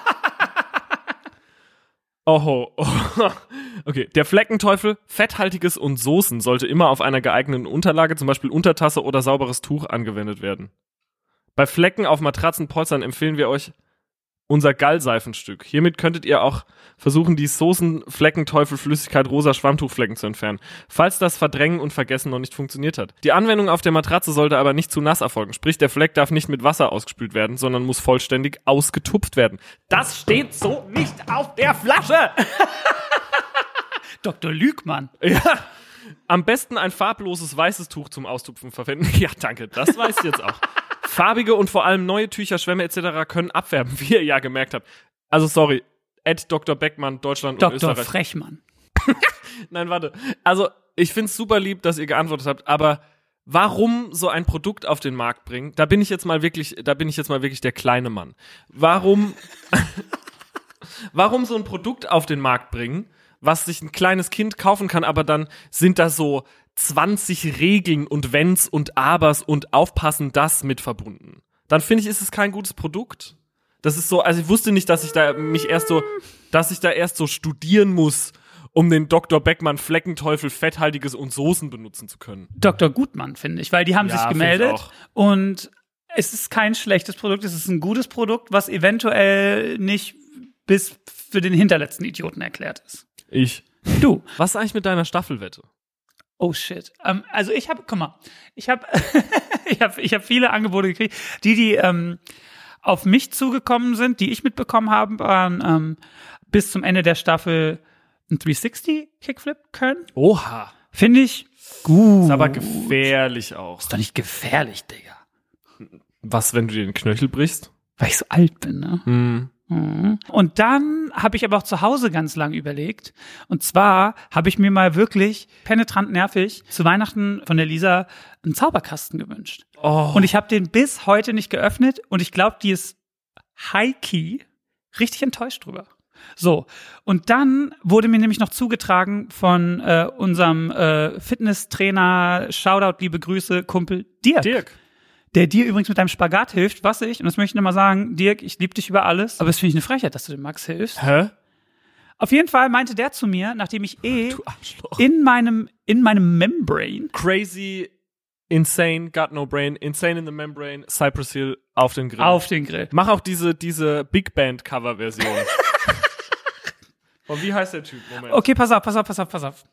Oho. Okay, der Fleckenteufel, fetthaltiges und Soßen sollte immer auf einer geeigneten Unterlage, zum Beispiel Untertasse oder sauberes Tuch, angewendet werden. Bei Flecken auf Matratzenpolstern empfehlen wir euch unser Gallseifenstück. Hiermit könntet ihr auch versuchen, die Soßen, Fleckenteufel, Flüssigkeit, rosa Schwammtuchflecken zu entfernen, falls das Verdrängen und Vergessen noch nicht funktioniert hat. Die Anwendung auf der Matratze sollte aber nicht zu nass erfolgen, sprich der Fleck darf nicht mit Wasser ausgespült werden, sondern muss vollständig ausgetupft werden. Das steht so nicht auf der Flasche! Dr. Lügmann. Ja. Am besten ein farbloses weißes Tuch zum Austupfen verwenden. Ja, danke, das weiß ich jetzt auch. Farbige und vor allem neue Tücher, Schwämme etc. können abfärben, wie ihr ja gemerkt habt. Also sorry, Ed Dr. Beckmann, Deutschland und Dr. Österreich. Frechmann. Nein, warte. Also, ich find's super lieb, dass ihr geantwortet habt, aber warum so ein Produkt auf den Markt bringen? Da bin ich jetzt mal wirklich, da bin ich jetzt mal wirklich der kleine Mann. Warum, warum so ein Produkt auf den Markt bringen, was sich ein kleines Kind kaufen kann, aber dann sind da so 20 Regeln und Wenns und Abers und Aufpassen das mit verbunden. Dann finde ich, ist es kein gutes Produkt. Das ist so, also ich wusste nicht, dass ich da mich erst so, dass ich da erst so studieren muss, um den Dr. Beckmann Fleckenteufel fetthaltiges und Soßen benutzen zu können. Dr. Gutmann, finde ich, weil die haben Ja, sich gemeldet und es ist kein schlechtes Produkt, es ist ein gutes Produkt, was eventuell nicht bis für den hinterletzten Idioten erklärt ist. Ich. Du, Was ist eigentlich mit deiner Staffelwette? Oh shit. Ähm, also ich habe, guck mal, ich habe ich hab, ich hab viele Angebote gekriegt. Die, die ähm, auf mich zugekommen sind, die ich mitbekommen habe, waren ähm, bis zum Ende der Staffel ein 360 Kickflip können. Oha. Finde ich gut. Ist aber gefährlich auch. Ist doch nicht gefährlich, Digga. Was, wenn du dir den Knöchel brichst? Weil ich so alt bin, ne? Hm. Mhm. Und dann habe ich aber auch zu Hause ganz lang überlegt. Und zwar habe ich mir mal wirklich penetrant nervig zu Weihnachten von der Lisa einen Zauberkasten gewünscht. Oh. Und ich habe den bis heute nicht geöffnet und ich glaube, die ist high-key richtig enttäuscht drüber. So, und dann wurde mir nämlich noch zugetragen von äh, unserem äh, Fitnesstrainer, Shoutout, liebe Grüße, Kumpel Dirk, Dirk. Der dir übrigens mit deinem Spagat hilft, was ich, und das möchte ich nochmal sagen, Dirk, ich liebe dich über alles, aber es finde ich eine Frechheit, dass du dem Max hilfst. Hä? Auf jeden Fall meinte der zu mir, nachdem ich eh in meinem, in meinem Membrane Crazy, insane, got no brain, insane in the membrane, Cypress Hill auf den Grill. auf den Grill. Mach auch diese, diese Big Band Cover Version. Und wie heißt der Typ? Moment. Okay, pass auf, pass auf, pass auf, pass auf.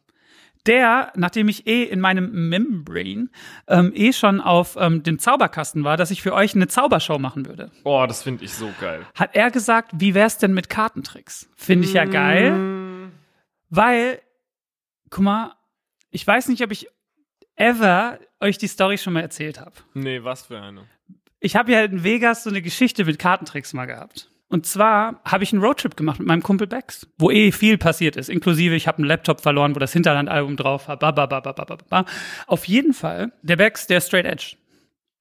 Der, nachdem ich eh in meinem Membrane ähm, eh schon auf ähm, dem Zauberkasten war, dass ich für euch eine Zaubershow machen würde, Oh, das finde ich so geil. hat er gesagt, wie wär's denn mit Kartentricks? Finde ich ja geil, weil, guck mal, ich weiß nicht, ob ich ever euch die Story schon mal erzählt habe. Nee, was für eine. Ich habe ja in Vegas so eine Geschichte mit Kartentricks mal gehabt. Und zwar habe ich einen Roadtrip gemacht mit meinem Kumpel Bex, wo eh viel passiert ist, inklusive ich habe einen Laptop verloren, wo das Hinterlandalbum drauf war. Ba, ba, ba, ba, ba, ba, ba. Auf jeden Fall, der Bex, der ist straight edge.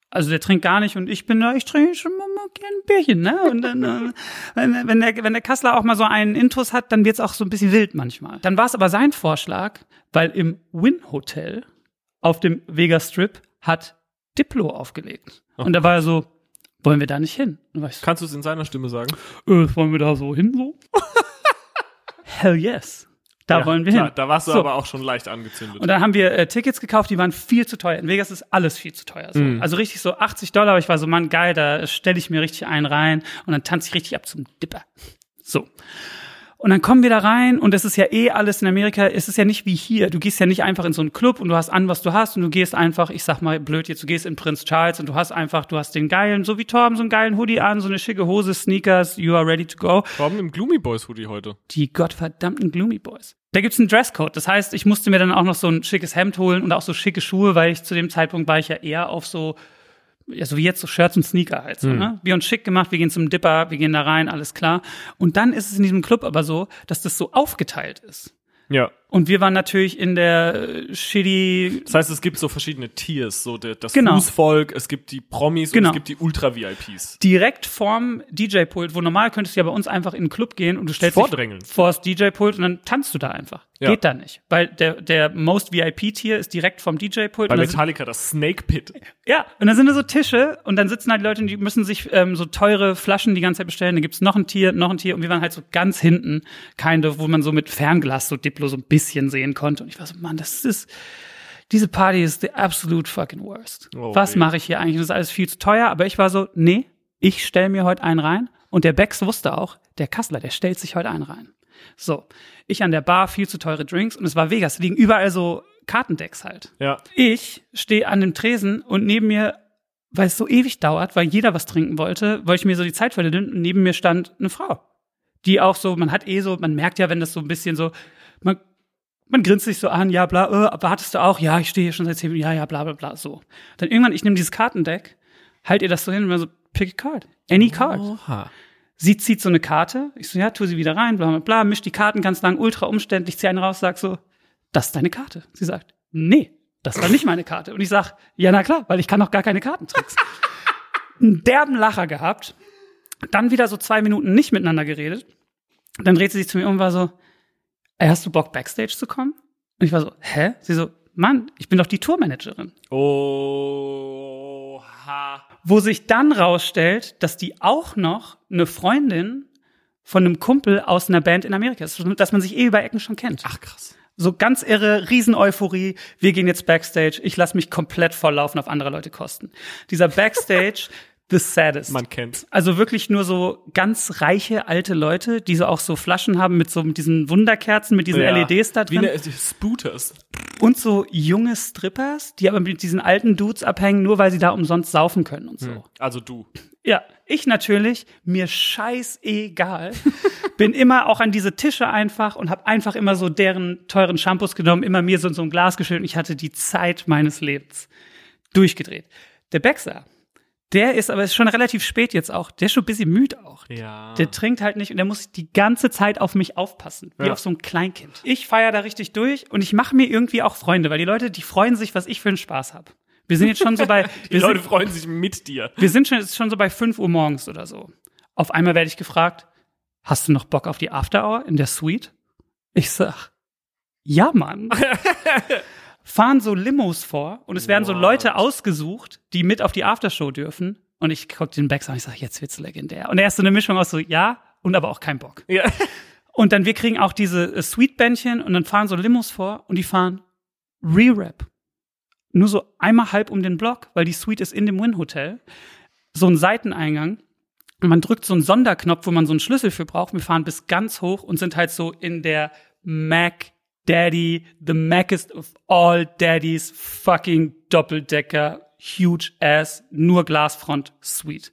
Also der trinkt gar nicht und ich bin da, ich trinke schon mal, gerne ein Bierchen, ne? Und dann, äh, wenn, wenn, der, wenn der Kassler auch mal so einen Intus hat, dann wird's auch so ein bisschen wild manchmal. Dann war es aber sein Vorschlag, weil im Win Hotel auf dem Vegas Strip hat Diplo aufgelegt. Und da war er so, wollen wir da nicht hin? Ich so, Kannst du es in seiner Stimme sagen? äh, wollen wir da so hin so? Hell yes. Da Ja, wollen wir klar, hin. Da warst du So. aber auch schon leicht angezündet. Und dann haben wir äh, Tickets gekauft, die waren viel zu teuer. In Vegas ist alles viel zu teuer. So. Mhm. Also richtig so 80 Dollar, aber ich war so, Mann, geil, da stelle ich mir richtig einen rein und dann tanze ich richtig ab zum Dipper. So. Und dann kommen wir da rein und es ist ja eh alles in Amerika, es ist ja nicht wie hier. Du gehst ja nicht einfach in so einen Club und du hast an, was du hast und du gehst einfach, ich sag mal blöd jetzt, du gehst in Prince Charles und du hast einfach, du hast den geilen, so wie Torben, so einen geilen Hoodie an, so eine schicke Hose, Sneakers, you are ready to go Warum im Gloomy Boys Hoodie heute? die gottverdammten Gloomy Boys. Da gibt's einen Dresscode. Das heißt, ich musste mir dann auch noch so ein schickes Hemd holen und auch so schicke Schuhe, weil ich zu dem Zeitpunkt war ich ja eher auf so, ja, so wie jetzt so Shirts und Sneaker halt so, ne? Wir uns schick gemacht, wir gehen zum Dipper, wir gehen da rein, alles klar. Und dann ist es in diesem Club aber so, dass das so aufgeteilt ist. Ja. Und wir waren natürlich in der äh, shitty Das heißt, es gibt so verschiedene Tiers, so der, das Genau. Fußvolk, es gibt die Promis Genau. und es gibt die Ultra-VIPs. direkt vorm DJ-Pult, wo normal könntest du ja bei uns einfach in den Club gehen und du stellst Vordrängeln. dich vor das DJ-Pult und dann tanzt du da einfach. Ja. Geht da nicht. Weil der, der Most VIP-Tier ist direkt vom DJ-Pult. Bei da Metallica das Snake Pit. Ja, und dann sind da so Tische und dann sitzen halt die Leute die müssen sich ähm, so teure Flaschen die ganze Zeit bestellen. Dann gibt's noch ein Tier, noch ein Tier und wir waren halt so ganz hinten, keine, wo man so mit Fernglas so Diplo so ein bisschen sehen konnte. Und ich war so, Mann, das ist, diese Party ist the absolute fucking worst. Oh, Was mache ich hier eigentlich? Das ist alles viel zu teuer. Aber ich war so, nee, ich stell mir heute einen rein. Und der Bex wusste auch, der Kassler, der stellt sich heute einen rein. So, ich an der Bar, viel zu teure Drinks und es war Vegas. Da liegen überall so Kartendecks halt. Ja. Ich stehe an dem Tresen und neben mir, weil es so ewig dauert, weil jeder was trinken wollte, wollte ich mir so die Zeit verlieren und neben mir stand eine Frau. Die auch so, man hat eh so, man merkt ja, wenn das so ein bisschen so, man, man grinst sich so an, ja, bla, äh, wartest du auch? Ja, ich stehe hier schon seit zehn Minuten, ja, ja, bla, bla, bla, so. Dann irgendwann, ich nehme dieses Kartendeck, halt ihr das so hin und mir so, pick a card. Any card. Oha. Sie zieht so eine Karte. Ich so, ja, tu sie wieder rein, bla, bla, bla, misch die Karten ganz lang, ultra umständlich, zieh einen raus, sag so, das ist deine Karte. Sie sagt, nee, das war nicht meine Karte. Und ich sag, ja, na klar, weil ich kann noch gar keine Kartentricks. Einen derben Lacher gehabt. Dann wieder so zwei Minuten nicht miteinander geredet. Dann dreht sie sich zu mir um und war so, ey, hast du Bock, Backstage zu kommen? Und ich war so, hä? Sie so, Mann, ich bin doch die Tourmanagerin. Oha. Wo sich dann rausstellt, dass die auch noch eine Freundin von einem Kumpel aus einer Band in Amerika ist, dass man sich eh über Ecken schon kennt. Ach krass. So ganz irre, Riesen-Euphorie. Wir gehen jetzt Backstage. Ich lasse mich komplett volllaufen auf andere Leute kosten. Dieser Backstage the saddest. Man kennt's. Also wirklich nur so ganz reiche alte Leute, die so auch so Flaschen haben mit so mit diesen Wunderkerzen, mit diesen Ja. LEDs da Wie drin. eine Spooters. Und so junge Strippers, die aber mit diesen alten Dudes abhängen, nur weil sie da umsonst saufen können und so. Also du. Ja, ich natürlich, mir scheißegal. bin immer auch an diese Tische einfach und habe einfach immer so deren teuren Shampoos genommen, immer mir so in so ein Glas geschüttet und ich hatte die Zeit meines Lebens durchgedreht. Der Baxter, der ist aber ist schon relativ spät jetzt auch, der ist schon ein bisschen müde auch. Ja. Der trinkt halt nicht und der muss die ganze Zeit auf mich aufpassen, wie Ja. auf so ein Kleinkind. Ich feiere da richtig durch und ich mache mir irgendwie auch Freunde, weil die Leute, die freuen sich, was ich für einen Spaß habe. Wir sind jetzt schon so bei, Die Leute sind, freuen sich mit dir. wir sind schon, ist schon so bei 5 Uhr morgens oder so. Auf einmal werde ich gefragt, hast du noch Bock auf die After Hour in der Suite? Ich sag, ja, Mann. Fahren so Limos vor und es werden so? Leute ausgesucht, die mit auf die Aftershow dürfen. Und ich guck den Becks an und ich sag, jetzt wird's legendär. Und er ist so eine Mischung aus so, ja, und aber auch kein Bock. Ja. Und dann wir kriegen auch diese äh, Suite-Bändchen und dann fahren so Limos vor und die fahren Re-Rap. Nur so einmal halb um den Block, weil die Suite ist in dem Win-Hotel. So ein Seiteneingang. Und man drückt so einen Sonderknopf, wo man so einen Schlüssel für braucht. Wir fahren bis ganz hoch und sind halt so in der Mac Daddy, the Mackest of all Daddies, fucking Doppeldecker, huge ass, nur Glasfront Suite.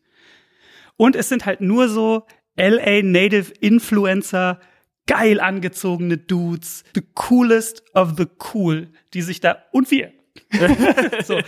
Und es sind halt nur so LA Native Influencer, geil angezogene Dudes, the coolest of the cool, die sich da, und wir. so.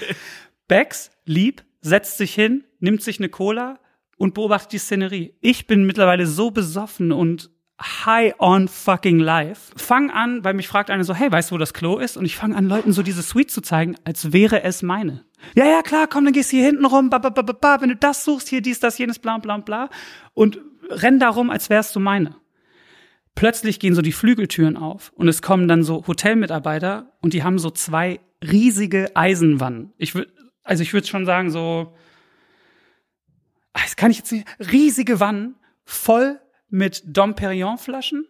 Bex, lieb, setzt sich hin, nimmt sich eine Cola und beobachtet die Szenerie. Ich bin mittlerweile so besoffen und high on fucking life. Fang an, weil mich fragt einer so, hey, weißt du, wo das Klo ist? Und ich fange an, Leuten so diese Suite zu zeigen, als wäre es meine. Ja, ja, klar, komm, dann gehst du hier hinten rum, ba, ba, ba, ba, ba, wenn du das suchst, hier dies, das, jenes, bla, bla, bla. Und renn da rum, als wärst du meine. Plötzlich gehen so die Flügeltüren auf und es kommen dann so Hotelmitarbeiter und die haben so zwei riesige Eisenwannen. Ich würde, also ich würde schon sagen, so, ah, das kann ich jetzt nicht, riesige Wannen voll mit Dom Perignon Flaschen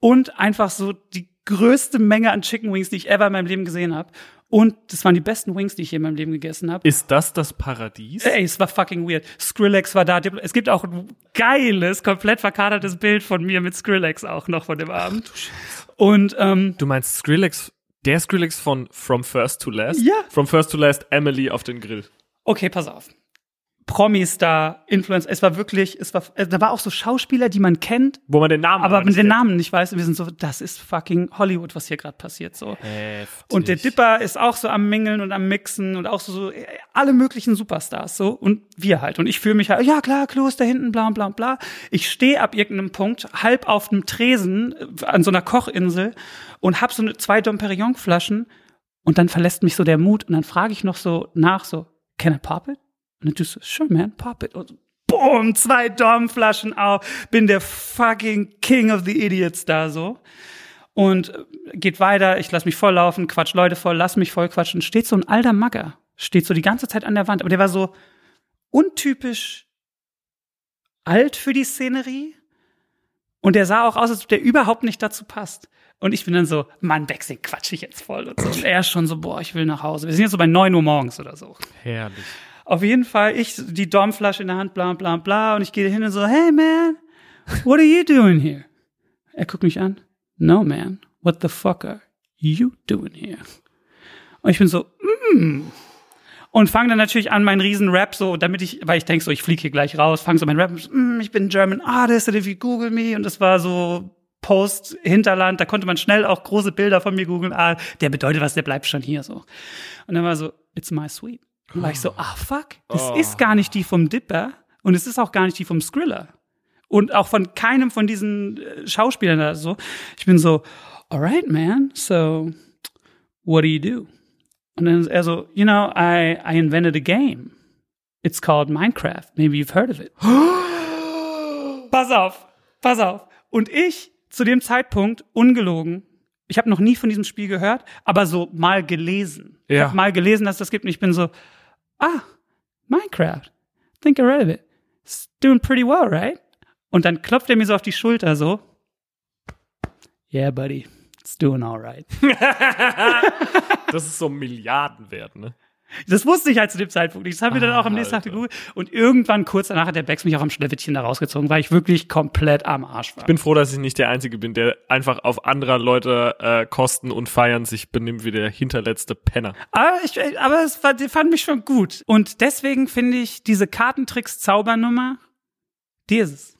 und einfach so die größte Menge an Chicken Wings, die ich ever in meinem Leben gesehen habe. Und das waren die besten Wings, die ich je in meinem Leben gegessen habe. Ist das das Paradies? Ey, es war fucking weird. Skrillex war da. Es gibt auch ein geiles, komplett verkatertes Bild von mir mit Skrillex auch noch von dem Abend. Und ähm, Du meinst Skrillex, der Skrillex von From First to Last? Ja. From First to Last, Emily auf den Grill. okay, pass auf. Promis da, Influencer, es war wirklich, es war, äh, da war auch so Schauspieler, die man kennt, Wo man den Namen aber mit den. Namen nicht weiß. Und wir sind so, das ist fucking Hollywood, was hier gerade passiert so. Heftig. Und der Dipper ist auch so am Mingeln und am Mixen und auch so, so äh, alle möglichen Superstars so und wir halt. Und ich fühle mich halt, ja klar, Klo ist da hinten, bla bla bla. Ich stehe ab irgendeinem Punkt halb auf einem Tresen äh, an so einer Kochinsel und hab so eine, zwei Dom Perignon Flaschen und dann verlässt mich so der Mut und dann frage ich noch so nach so, can I pop it? Und dann tust du, sure man, pop it. Und boom, zwei Dom-Flaschen auf, bin der fucking King of the Idiots da so und äh, geht weiter, ich lass mich voll laufen, quatsch Leute voll, lass mich voll quatschen. Steht so ein alter Magger, steht so die ganze Zeit an der Wand, aber der war so untypisch alt für die Szenerie und der sah auch aus, als ob der überhaupt nicht dazu passt. Und ich bin dann so, Mann, Bexing, quatsch ich jetzt voll und so. Und er ist schon so, boah, ich will nach Hause. Wir sind jetzt so bei neun Uhr morgens oder so. Herrlich. Auf jeden Fall, ich, die Domflasche in der Hand, bla, bla, bla. Und ich gehe hin und so, hey man, what are you doing here? Er guckt mich an. No man, what the fuck are you doing here? Und ich bin so, mm. Und fange dann natürlich an, meinen riesen Rap so, damit ich, weil ich denke so, ich fliege hier gleich raus, fange so meinen Rap, mm, ich bin German Artist, and if you Google me, und das war so Post-Hinterland, da konnte man schnell auch große Bilder von mir googeln, ah, der bedeutet was, der bleibt schon hier so. Und dann war so, it's my sweet. Und war ich so, ah fuck, das Oh. ist gar nicht die vom Dipper und es ist auch gar nicht die vom Skriller. Und auch von keinem von diesen äh, Schauspielern da so. Ich bin so, alright man, so what do you do? Und dann ist er so, you know, I, I invented a game. It's called Minecraft. Maybe you've heard of it. pass auf, pass auf. Und ich zu dem Zeitpunkt, ungelogen, ich habe noch nie von diesem Spiel gehört, aber so mal gelesen. Ich Ja. habe mal gelesen, dass das gibt und ich bin so, ah, Minecraft. Think I read of it. It's doing pretty well, right? Und dann klopft er mir so auf die Schulter so. Yeah, buddy. It's doing all right. Das ist so Milliarden wert, ne? Das wusste ich halt zu dem Zeitpunkt nicht. Das haben wir dann Ah, auch am nächsten Tag gegoogelt. Und irgendwann kurz danach hat der Bex mich auch am Schleppchen da rausgezogen, weil ich wirklich komplett am Arsch war. Ich bin froh, dass ich nicht der Einzige bin, der einfach auf anderer Leute äh, Kosten und Feiern sich benimmt wie der hinterletzte Penner. Aber, ich, aber es war, die fand mich schon gut. Und deswegen finde ich diese Kartentricks-Zaubernummer, die ist es.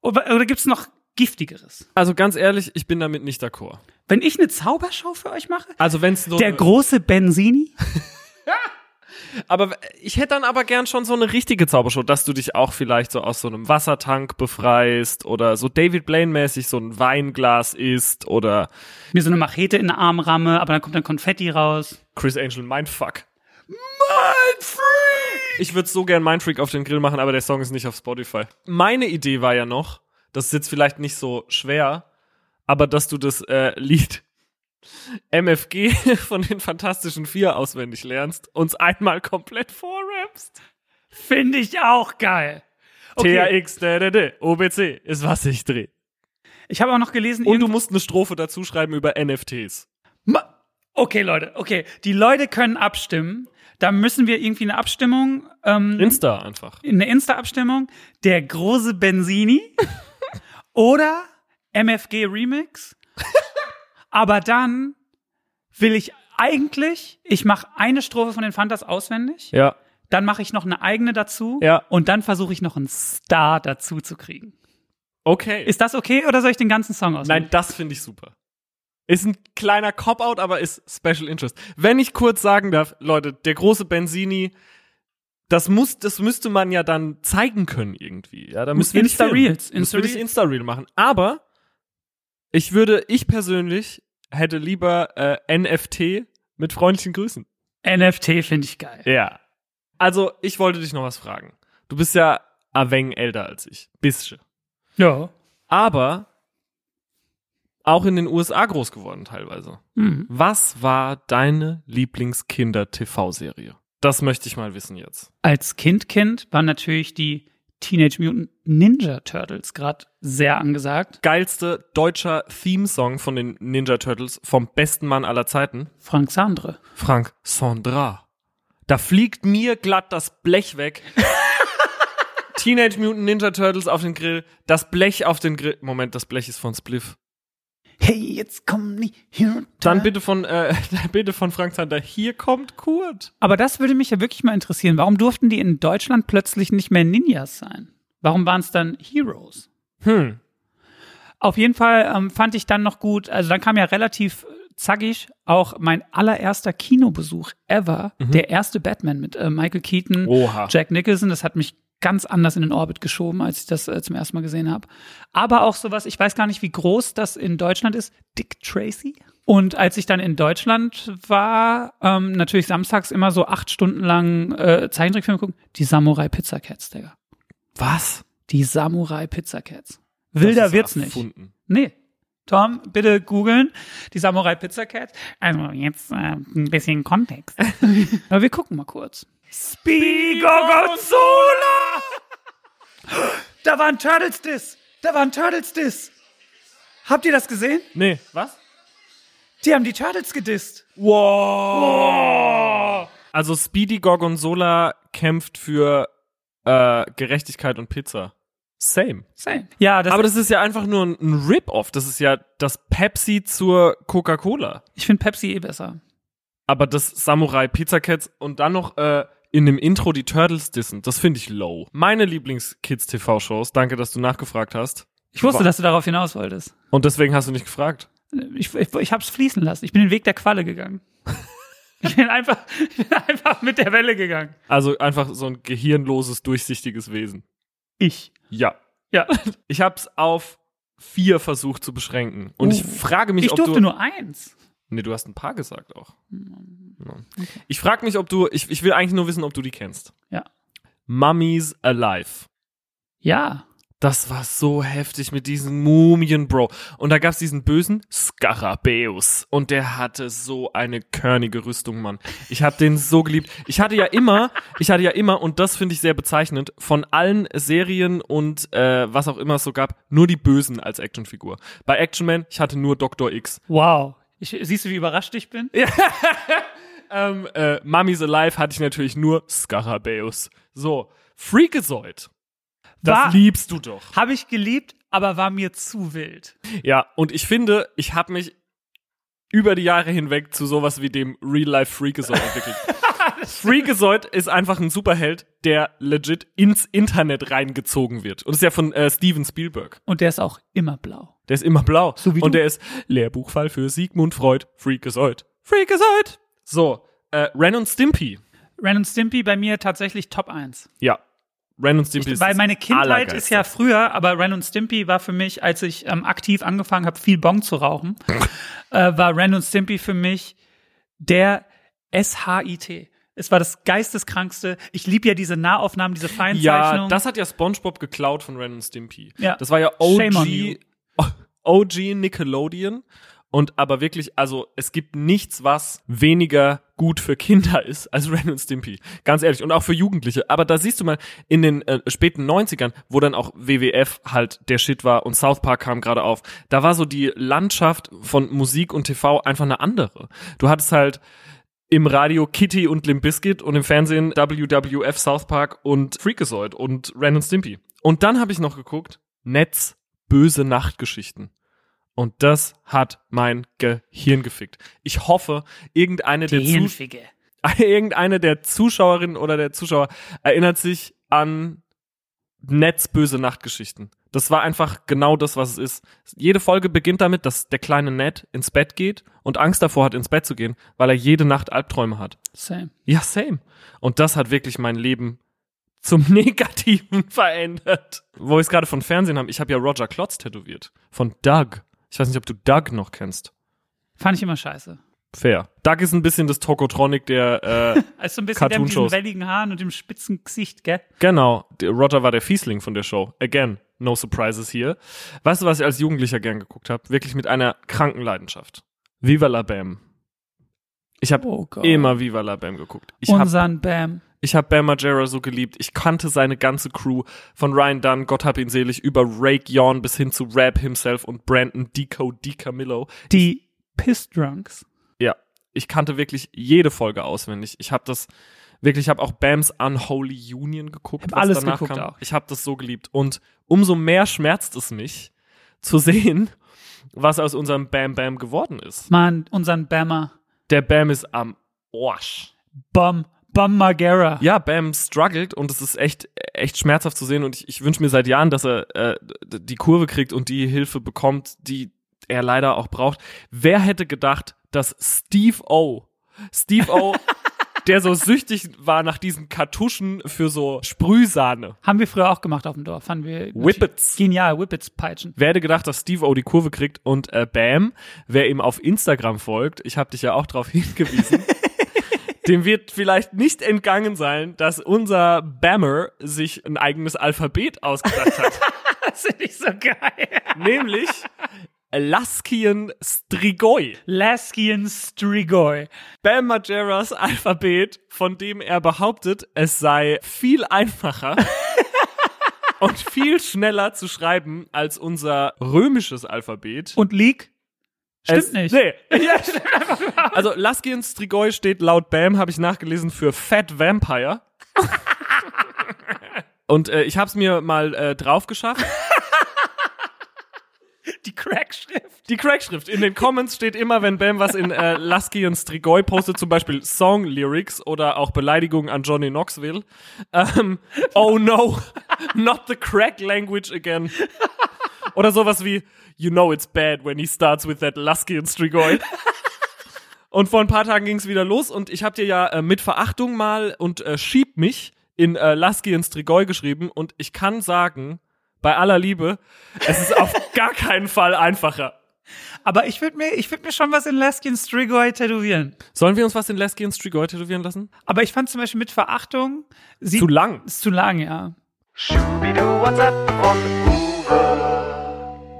Oder, oder gibt's noch giftigeres? Also ganz ehrlich, ich bin damit nicht d'accord. Wenn ich eine Zaubershow für euch mache? Also wenn's so Der große Benzini? aber ich hätte dann aber gern schon so eine richtige Zaubershow, dass du dich auch vielleicht so aus so einem Wassertank befreist oder so David Blaine mäßig so ein Weinglas isst oder Mir so eine Machete in den Arm ramme, aber dann kommt dann Konfetti raus. Chris Angel Mindfuck. Mindfreak! Ich würde so gern Mindfreak auf den Grill machen, aber der Song ist nicht auf Spotify. Meine Idee war ja noch, das ist jetzt vielleicht nicht so schwer, aber dass du das äh, Lied MFG von den Fantastischen Vier auswendig lernst, uns einmal komplett vorrappst. Finde ich auch geil. Okay. THX, OBC ist was ich dreh. Ich habe auch noch gelesen, Und du musst eine Strophe dazu schreiben über NFTs. Ma okay, Leute, okay. Die Leute können abstimmen. Da müssen wir irgendwie eine Abstimmung, ähm, Insta einfach. eine Insta-Abstimmung. Der große Benzini oder MFG Remix. Aber dann will ich eigentlich, ich mache eine Strophe von den Fantas auswendig, Ja. dann mache ich noch eine eigene dazu Ja. und dann versuche ich noch einen Star dazu zu kriegen. Okay. Ist das okay oder soll ich den ganzen Song auswendig? Nein, das finde ich super. Ist ein kleiner Cop-Out, aber ist Special Interest. Wenn ich kurz sagen darf, Leute, der große Benzini, das muss, das müsste man ja dann zeigen können irgendwie. Ja, da müssen wir filmen. Müssen wir nicht Insta-Reels. Insta-Reel machen. Aber ich würde, ich persönlich hätte lieber äh, NFT mit freundlichen Grüßen. NFT finde ich geil. Ja. Also, ich wollte dich noch was fragen. Du bist ja wenig älter als ich. Bisschen. Ja. Aber auch in den USA groß geworden teilweise. Mhm. Was war deine Lieblingskinder-TV-Serie? Das möchte ich mal wissen jetzt. Als Kind Kind waren natürlich die Teenage Mutant Ninja Turtles gerade sehr angesagt. Geilste deutscher Theme-Song von den Ninja Turtles vom besten Mann aller Zeiten, Frank Sandre. Frank Sandra. Da fliegt mir glatt das Blech weg. Teenage Mutant Ninja Turtles auf den Grill, das Blech auf den Grill. Moment, das Blech ist von Spliff. Hey, jetzt komm nicht hier. Dann bitte von, äh, bitte von Frank Zander. Hier kommt Kurt. Aber das würde mich ja wirklich mal interessieren. Warum durften die in Deutschland plötzlich nicht mehr Ninjas sein? Warum waren es dann Heroes? Hm. Auf jeden Fall ähm, fand ich dann noch gut, also dann kam ja relativ zackig auch mein allererster Kinobesuch ever, der erste Batman mit äh, Michael Keaton, Oha. Jack Nicholson. Das hat mich ganz anders in den Orbit geschoben, als ich das äh, zum ersten Mal gesehen habe. Aber auch sowas, ich weiß gar nicht, wie groß das in Deutschland ist, Dick Tracy. Und als ich dann in Deutschland war, ähm, natürlich samstags immer so acht Stunden lang äh, Zeichentrickfilme gucken, die Samurai Pizza Cats, Digga. Was? Die Samurai Pizza Cats. Wilder wird's nicht. erfunden. Nee. Tom, bitte googeln. Die Samurai Pizza Cat. Also jetzt äh, ein bisschen Kontext. Aber wir gucken mal kurz. Speedy Gorgonzola! Da war ein Turtles Diss. Da war ein Turtles Diss. Habt ihr das gesehen? Nee, was? Die haben die Turtles gedisst. Wow. Also Speedy Gorgonzola kämpft für äh, Gerechtigkeit und Pizza. Same. Same. Ja, das, Aber das ist ja einfach nur ein, ein Rip-Off. Das ist ja das Pepsi zur Coca-Cola. ich finde Pepsi eh besser. Aber das Samurai Pizza Cats und dann noch äh, in dem Intro die Turtles dissen, das finde ich low. Meine Lieblings-Kids-TV-Shows, danke, dass du nachgefragt hast. Ich wusste, dass du darauf hinaus wolltest. Und deswegen hast du nicht gefragt. Ich, ich, ich hab's fließen lassen. Ich bin den Weg der Qualle gegangen. Ich bin einfach, ich bin einfach mit der Welle gegangen. Also einfach so ein gehirnloses, durchsichtiges Wesen. Ich. Ja. Ja. Ich habe es auf vier versucht zu beschränken. Und ich Oh. frage mich, Ich ob durfte du. nur eins. Nee, du hast ein paar gesagt auch. Ich frage mich, ob du. Ich, ich will eigentlich nur wissen, ob du die kennst. Ja. Mummies Alive. Ja. Das war so heftig mit diesen Mumien, Bro. Und da gab's diesen bösen Skarabäus. Und der hatte so eine körnige Rüstung, Mann. Ich hab den so geliebt. Ich hatte ja immer, ich hatte ja immer, und das finde ich sehr bezeichnend, von allen Serien und äh, was auch immer es so gab, nur die Bösen als Actionfigur. Bei Action Man, ich hatte nur Dr. X. Wow. Ich, siehst du, wie überrascht ich bin? ähm, äh, Mummy's Alive hatte ich natürlich nur Scarabeus. So, Freakazoid. Das War- liebst du doch. Habe ich geliebt, aber war mir zu wild. Ja, und ich finde, ich habe mich über die Jahre hinweg zu sowas wie dem Real-Life Freakazoid entwickelt. Freakazoid ist einfach ein Superheld, der legit ins Internet reingezogen wird. Und ist ja von äh, Steven Spielberg. Und der ist auch immer blau. Der ist immer blau. So wie und du. der ist Lehrbuchfall für Sigmund Freud. Freakazoid. Freakazoid. So, äh, Ren und Stimpy. Ren und Stimpy bei mir tatsächlich Top 1. Ja. Ren und Stimpy Ich, ist weil meine Kindheit ist ja früher, aber Ren und Stimpy war für mich, als ich ähm, aktiv angefangen habe, viel Bong zu rauchen, äh, war Ren und Stimpy für mich der SHIT. Es war das geisteskrankste. Ich liebe ja diese Nahaufnahmen, diese Ja, Feinzeichnungen. das hat ja SpongeBob geklaut von Ren und Stimpy. Ja. Das war ja. OG, OG Nickelodeon. Und aber wirklich, also es gibt nichts, was weniger gut für Kinder ist als Ren und Stimpy. Ganz ehrlich. Und auch für Jugendliche. Aber da siehst du mal, in den äh, späten 90ern, wo dann auch WWF halt der Shit war und South Park kam gerade auf, da war so die Landschaft von Musik und TV einfach eine andere. Du hattest halt im Radio Kitty und Limp Bizkit und im Fernsehen WWF South Park und Freakazoid und Ren und Stimpy. Und dann habe ich noch geguckt, Netz böse Nachtgeschichten. Und das hat mein Gehirn gefickt. Ich hoffe, irgendeine der, Zu Gehirnficke. irgendeine der Zuschauerinnen oder der Zuschauer erinnert sich an Netz böse Nachtgeschichten. Das war einfach genau das, was es ist. Jede Folge beginnt damit, dass der kleine Ned ins Bett geht und Angst davor hat, ins Bett zu gehen, weil er jede Nacht Albträume hat. Same. Ja, same. Und das hat wirklich mein Leben zum Negativen verändert. Wo ich es gerade von Fernsehen habe, ich habe ja Roger Klotz tätowiert. Von Doug. Ich weiß nicht, ob du Doug noch kennst. Fand ich immer scheiße. Fair. Doug ist ein bisschen das Tokotronic der, äh, Also so ein bisschen der mit diesen Cartoon-Shows. welligen Haaren und dem spitzen Gesicht, gell? genau. Roger war der Fiesling von der Show. Again, no surprises hier. Weißt du, was ich als Jugendlicher gern geguckt habe? Wirklich mit einer kranken Leidenschaft. Viva la Bam. Ich habe Oh immer Viva la Bam geguckt. Ich Unseren Bam. Ich habe Bam Margera so geliebt. Ich kannte seine ganze Crew von Ryan Dunn, Gott hab ihn selig, über Rake Yawn bis hin zu Rap himself und Brandon Deco DiCamillo. Die Piss Drunks. Ja, ich kannte wirklich jede Folge auswendig. Ich habe das wirklich, ich habe auch Bams Unholy Union geguckt. Hab was alles geguckt kam. auch. Ich habe das so geliebt. Und umso mehr schmerzt es mich zu sehen, was aus unserem Bam Bam geworden ist. Mann, unseren Bammer. Der Bam ist am Arsch. Bum. Bum Margera. ja, Bam struggelt und es ist echt, echt schmerzhaft zu sehen und ich, ich wünsche mir seit Jahren, dass er äh, die Kurve kriegt und die Hilfe bekommt, die er leider auch braucht. Wer hätte gedacht, dass Steve O, Steve O, der so süchtig war nach diesen Kartuschen für so Sprühsahne, Haben wir früher auch gemacht auf dem Dorf. Fanden wir Whippets. Genial, Whippets peitschen. Wer hätte gedacht, dass Steve O die Kurve kriegt und äh, Bam, wer ihm auf Instagram folgt, ich habe dich ja auch darauf hingewiesen, dem wird vielleicht nicht entgangen sein, dass unser Bammer sich ein eigenes Alphabet ausgedacht hat. Das finde ich so geil. nämlich Laskian Strigoi. Laskian Strigoi. Bam Margeras Alphabet, von dem er behauptet, es sei viel einfacher und viel schneller zu schreiben als unser römisches Alphabet. Und Leak? Stimmt Es- nicht. Nee. Ja, also Laskian Strigoi steht laut BAM, habe ich nachgelesen, für Fat Vampire. Und äh, ich habe es mir mal äh, drauf geschafft. Die Crackschrift. Die Crackschrift. In den Comments steht immer, wenn Bam was in äh, Lasky und Strigoi postet, zum Beispiel Song-Lyrics oder auch Beleidigungen an Johnny Knoxville. Ähm, oh no, not the crack language again. Oder sowas wie, you know it's bad when he starts with that Lasky und Strigoi. Und vor ein paar Tagen ging es wieder los und ich habe dir ja äh, mit Verachtung mal und äh, schieb mich in äh, Lasky und Strigoi geschrieben und ich kann sagen, bei aller Liebe, es ist auf gar keinen Fall einfacher. Aber ich würde mir, ich würde mir schon was in Laskian Strigoi tätowieren. Sollen wir uns was in Lasky und Strigoi tätowieren lassen? Aber ich fand zum Beispiel mit Verachtung, sie Zu lang. ist zu lang, ja.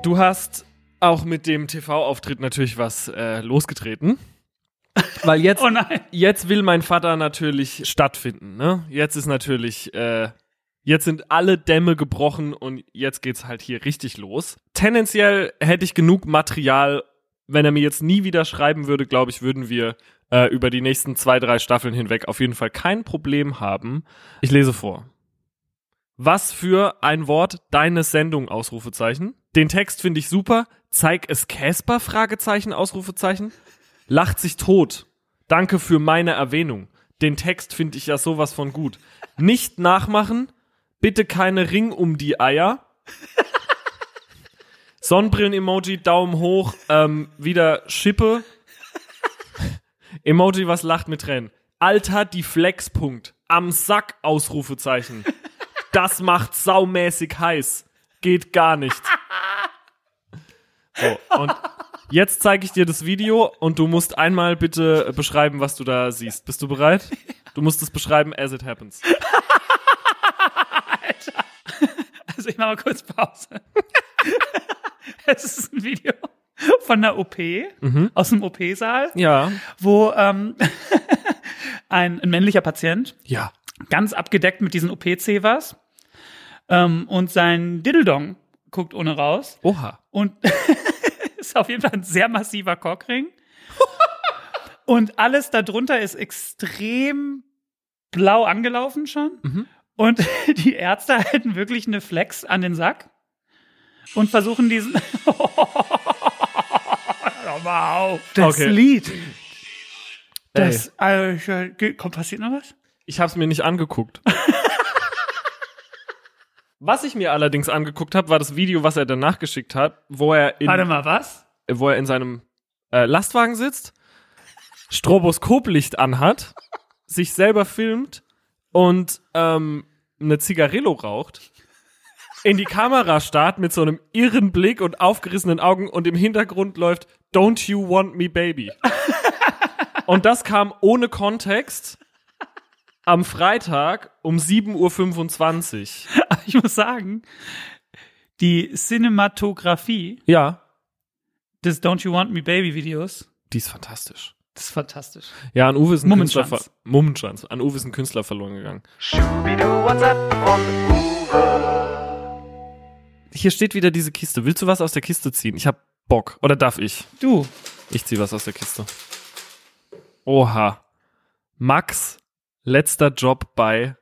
Du hast auch mit dem TV-Auftritt natürlich was äh, losgetreten. Weil jetzt, Oh nein. jetzt will mein Vater natürlich stattfinden. Ne? Jetzt ist natürlich, äh, jetzt sind alle Dämme gebrochen und jetzt geht's halt hier richtig los. Tendenziell hätte ich genug Material, wenn er mir jetzt nie wieder schreiben würde, glaube ich, würden wir äh, über die nächsten zwei, drei Staffeln hinweg auf jeden Fall kein Problem haben. Ich lese vor. Was für ein Wort deine Sendung Ausrufezeichen. Den Text finde ich super. Zeig es Casper Fragezeichen Ausrufezeichen. Lacht sich tot. Danke für meine Erwähnung. Den Text finde ich ja sowas von gut. Nicht nachmachen. Bitte keine Ring um die Eier. Sonnenbrillen-Emoji, Daumen hoch, ähm, wieder Schippe. Emoji, was lacht mit Tränen. Alter, die Flexpunkt. Am Sack, Ausrufezeichen. Das macht saumäßig heiß. Geht gar nicht. So, und jetzt zeige ich dir das Video und du musst einmal bitte beschreiben, was du da siehst. Bist du bereit? Du musst es beschreiben as it happens. Also ich mache mal kurz Pause. Es ist ein Video von einer OP, aus dem OP-Saal, Ja. wo ähm, ein, ein männlicher Patient Ja. ganz abgedeckt mit diesen OP-Cevas ähm, und sein Diddledong guckt ohne raus Oha. und ist auf jeden Fall ein sehr massiver Cockring. und alles darunter ist extrem blau angelaufen schon. Und die Ärzte halten wirklich eine Flex an den Sack und versuchen diesen. Auf. Das Okay. Lied. Das, also, kommt, passiert noch was? Ich habe es mir nicht angeguckt. was ich mir allerdings angeguckt habe, war das Video, was er danach geschickt hat, wo er in, Warte mal, was? wo er in seinem äh, Lastwagen sitzt, Stroboskoplicht anhat, sich selber filmt und ähm, eine Zigarillo raucht, in die Kamera starrt mit so einem irren Blick und aufgerissenen Augen und im Hintergrund läuft Don't You Want Me Baby. Und das kam ohne Kontext am Freitag um 7.25 Uhr. Ich muss sagen, die Cinematografie Ja, des Don't You Want Me Baby Videos, die ist fantastisch. Das ist fantastisch. Ja, an Uwe ist ein Künstler Mummenschanz. ver Mummenschanz. An Uwe ist ein Künstler verloren gegangen. Hier steht wieder diese Kiste. Willst du was aus der Kiste ziehen? Ich hab Bock. Oder darf ich? Du, Ich zieh was aus der Kiste. Oha. Max, letzter Job bei.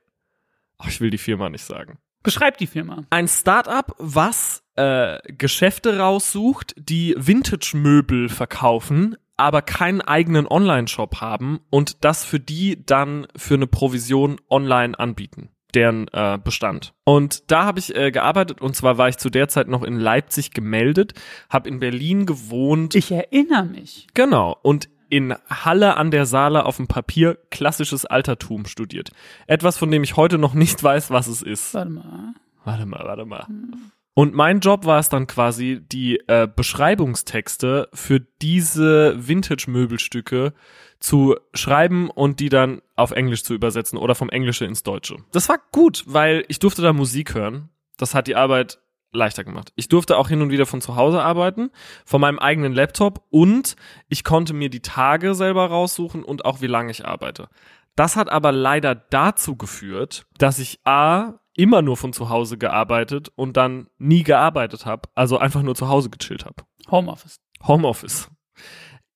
Ach, ich will die Firma nicht sagen. beschreib die Firma. Ein Startup, was äh, Geschäfte raussucht, die Vintage-Möbel verkaufen, aber keinen eigenen Online-Shop haben und das für die dann für eine Provision online anbieten deren äh, Bestand. Und da habe ich äh, gearbeitet und zwar war ich zu der Zeit noch in Leipzig gemeldet, habe in Berlin gewohnt. Ich erinnere mich. Genau. Und in Halle an der Saale auf dem Papier klassisches Altertum studiert. Etwas, von dem ich heute noch nicht weiß, was es ist. Warte mal. Warte mal, warte mal. Und mein Job war es dann quasi, die äh, Beschreibungstexte für diese Vintage-Möbelstücke zu schreiben und die dann auf Englisch zu übersetzen oder vom Englische ins Deutsche. Das war gut, weil ich durfte da Musik hören. Das hat die Arbeit leichter gemacht. Ich durfte auch hin und wieder von zu Hause arbeiten, von meinem eigenen Laptop und ich konnte mir die Tage selber raussuchen und auch wie lange ich arbeite. Das hat aber leider dazu geführt, dass ich A immer nur von zu Hause gearbeitet und dann nie gearbeitet habe, also einfach nur zu Hause gechillt habe. Homeoffice. Homeoffice.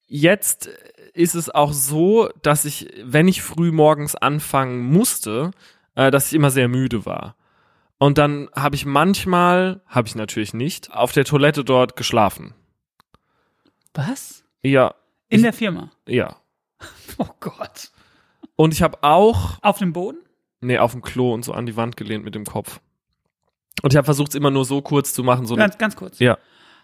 Jetzt ist es auch so, dass ich, wenn ich früh morgens anfangen musste, äh, dass ich immer sehr müde war. Und dann habe ich manchmal, habe ich natürlich nicht, auf der Toilette dort geschlafen. Was? Ja, In Ich- der Firma. ja. Oh Gott. Und ich habe auch, Auf dem Boden? Nee, auf dem Klo und so an die Wand gelehnt mit dem Kopf. Und ich habe versucht, es immer nur so kurz zu machen, so Ganz, ganz kurz. ja.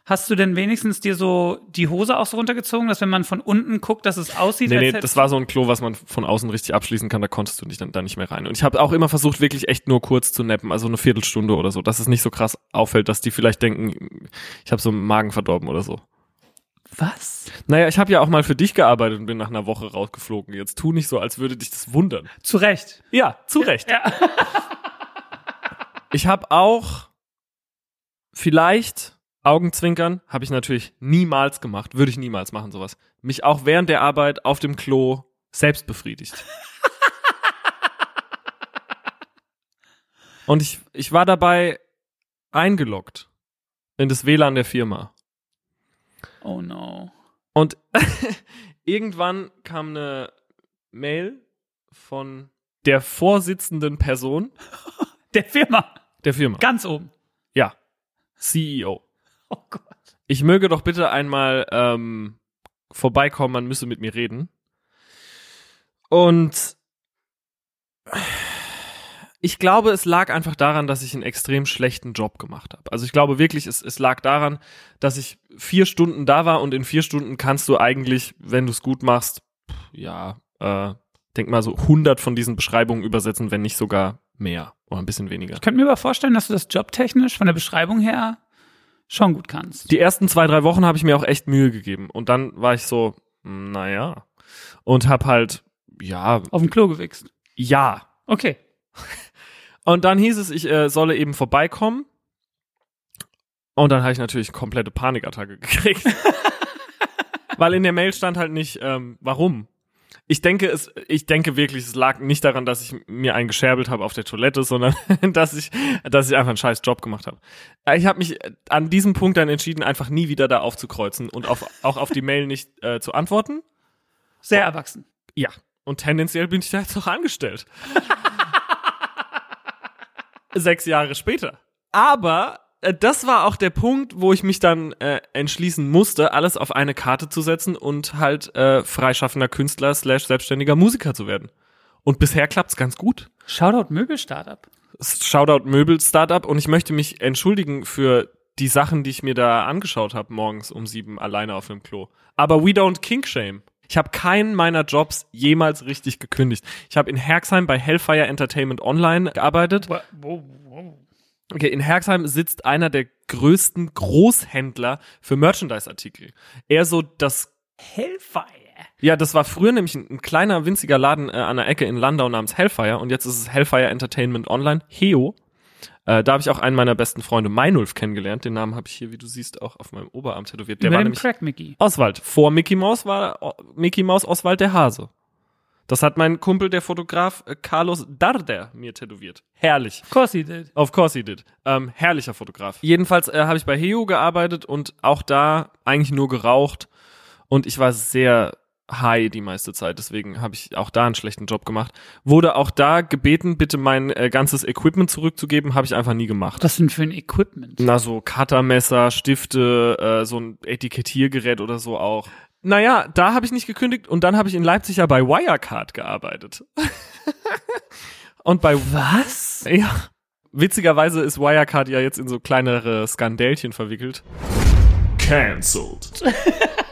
Hast du denn wenigstens dir so die Hose auch so runtergezogen, dass wenn man von unten guckt, dass es aussieht, Nee, als nee, das war so ein Klo, was man von außen richtig abschließen kann, da konntest du nicht, dann, da nicht mehr rein. Und ich habe auch immer versucht, wirklich echt nur kurz zu nappen, also eine Viertelstunde oder so, dass es nicht so krass auffällt, dass die vielleicht denken, ich habe so einen Magen verdorben oder so. Was? Naja, ich habe ja auch mal für dich gearbeitet und bin nach einer Woche rausgeflogen. Jetzt tu nicht so, als würde dich das wundern. Zu Recht. Ja, zu Recht. Ja. Ich habe auch vielleicht Augenzwinkern, habe ich natürlich niemals gemacht, würde ich niemals machen sowas. Mich auch während der Arbeit auf dem Klo selbst befriedigt. Und ich, ich war dabei eingeloggt in das WLAN der Firma. Oh no. Und irgendwann kam eine Mail von der vorsitzenden Person Der Firma. der Firma. Ganz oben. Ja. CEO. Oh Gott. Ich möge doch bitte einmal ähm, vorbeikommen, man müsse mit mir reden. Und ich glaube, es lag einfach daran, dass ich einen extrem schlechten Job gemacht habe. Also ich glaube wirklich, es, es lag daran, dass ich vier Stunden da war und in vier Stunden kannst du eigentlich, wenn du es gut machst, ja, äh, denk mal so 100 von diesen Beschreibungen übersetzen, wenn nicht sogar mehr oder ein bisschen weniger. Ich könnte mir aber vorstellen, dass du das jobtechnisch von der Beschreibung her schon gut kannst. Die ersten zwei, drei Wochen habe ich mir auch echt Mühe gegeben. Und dann war ich so, hm, naja. Und hab halt, ja, Auf dem Klo gewichst. ja. Okay. Und dann hieß es, ich äh, solle eben vorbeikommen. Und dann habe ich natürlich komplette Panikattacke gekriegt. Weil in der Mail stand halt nicht, ähm, warum. Ich denke, es, ich denke wirklich, es lag nicht daran, dass ich mir einen gescherbelt habe auf der Toilette, sondern dass ich, dass ich einfach einen scheiß Job gemacht habe. Ich habe mich an diesem Punkt dann entschieden, einfach nie wieder da aufzukreuzen und auf, auch auf die Mail nicht äh, zu antworten. Sehr erwachsen. Ja. Und tendenziell bin ich da jetzt noch angestellt. Sechs Jahre später. Aber äh, das war auch der Punkt, wo ich mich dann äh, entschließen musste, alles auf eine Karte zu setzen und halt äh, freischaffender Künstler slash selbstständiger Musiker zu werden. Und bisher klappt's ganz gut. Shoutout Möbel-Startup. Shoutout Möbel Startup und ich möchte mich entschuldigen für die Sachen, die ich mir da angeschaut habe morgens um sieben alleine auf dem Klo. Aber we don't kink shame. Ich habe keinen meiner Jobs jemals richtig gekündigt. Ich habe in Herxheim bei Hellfire Entertainment Online gearbeitet. Okay, in Herxheim sitzt einer der größten Großhändler für Merchandise-Artikel. Eher so das Hellfire. ja, das war früher nämlich ein, ein kleiner, winziger Laden äh, an der Ecke in Landau namens Hellfire und jetzt ist es Hellfire Entertainment Online, Heo. Äh, da habe ich auch einen meiner besten Freunde, Meinulf, kennengelernt. Den Namen habe ich hier, wie du siehst, auch auf meinem Oberarm tätowiert. Der Über war nämlich Crack Mickey. Oswald. Vor Mickey Mouse war O- Mickey Mouse Oswald der Hase. Das hat mein Kumpel, der Fotograf äh, Carlos Darder, mir tätowiert. Herrlich. Of course he did. Of course he did. Ähm, herrlicher Fotograf. Jedenfalls äh, habe ich bei Heo gearbeitet und auch da eigentlich nur geraucht. Und ich war sehr high die meiste Zeit, deswegen habe ich auch da einen schlechten Job gemacht. Wurde auch da gebeten, bitte mein äh, ganzes Equipment zurückzugeben, habe ich einfach nie gemacht. Was denn für ein Equipment? Na, so Cuttermesser, Stifte, äh, so ein Etikettiergerät oder so auch. Naja, da habe ich nicht gekündigt und dann habe ich in Leipzig ja bei Wirecard gearbeitet. und bei Was? ja. Witzigerweise ist Wirecard ja jetzt in so kleinere Skandälchen verwickelt. Cancelled.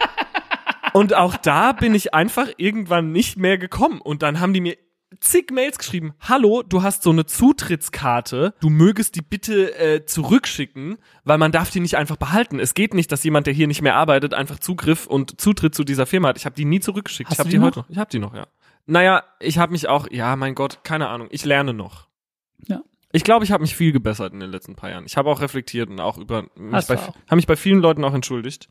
Und auch da bin ich einfach irgendwann nicht mehr gekommen. Und dann haben die mir zig Mails geschrieben. Hallo, du hast so eine Zutrittskarte. Du mögest die bitte äh, zurückschicken, weil man darf die nicht einfach behalten. Es geht nicht, dass jemand, der hier nicht mehr arbeitet, einfach Zugriff und Zutritt zu dieser Firma hat. Ich habe die nie zurückgeschickt. Hast ich habe die, die heute noch. Ich habe die noch, ja. Naja, ich habe mich auch, ja, mein Gott, keine Ahnung. Ich lerne noch. Ja. Ich glaube, ich habe mich viel gebessert in den letzten paar Jahren. Ich habe auch reflektiert und auch über mich Hast bei, habe mich bei vielen Leuten auch entschuldigt.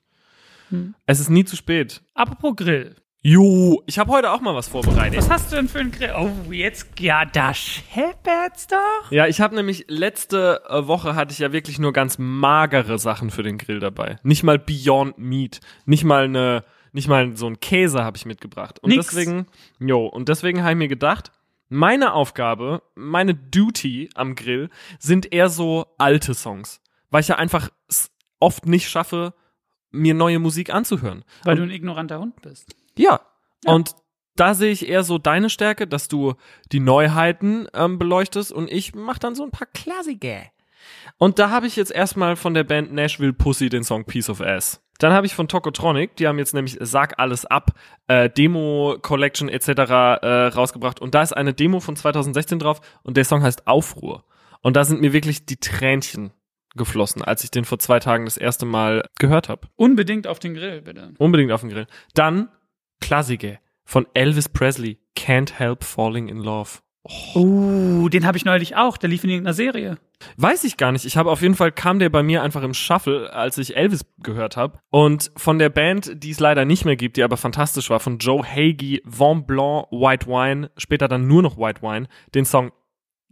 Hm. Es ist nie zu spät. Apropos Grill. Jo, ich habe heute auch mal was vorbereitet. Was hast du denn für einen Grill? Oh, jetzt, ja, da scheppert's doch. Ja, ich habe nämlich letzte äh, Woche hatte ich ja wirklich nur ganz magere Sachen für den Grill dabei. Nicht mal Beyond Meat, nicht mal eine, nicht mal so ein Käse habe ich mitgebracht. Und Nix. deswegen, jo, und deswegen habe ich mir gedacht, meine Aufgabe, meine Duty am Grill sind eher so alte Songs, weil ich ja einfach es oft nicht schaffe, mir neue Musik anzuhören. Weil du ein ignoranter Hund bist. Ja. Ja. Und da sehe ich eher so deine Stärke, dass du die Neuheiten ähm, beleuchtest und ich mach dann so ein paar Klassiker. Und da habe ich jetzt erstmal von der Band Nashville Pussy den Song Piece of Ass. Dann habe ich von Tokotronic, die haben jetzt nämlich Sag alles ab, äh, Demo Collection etc. Äh, rausgebracht und da ist eine Demo von 2016 drauf und der Song heißt Aufruhr. Und da sind mir wirklich die Tränchen geflossen, als ich den vor zwei Tagen das erste Mal gehört habe. Unbedingt auf den Grill, bitte. Unbedingt auf den Grill. Dann Klassiker von Elvis Presley. Can't help falling in love. Uh, den habe ich neulich auch. Der lief in irgendeiner Serie. Weiß ich gar nicht. Ich habe auf jeden Fall kam der bei mir einfach im Shuffle, als ich Elvis gehört habe. Und von der Band, die es leider nicht mehr gibt, die aber fantastisch war, von Joe Hagee, Vent Blanc, White Wine, später dann nur noch White Wine, den Song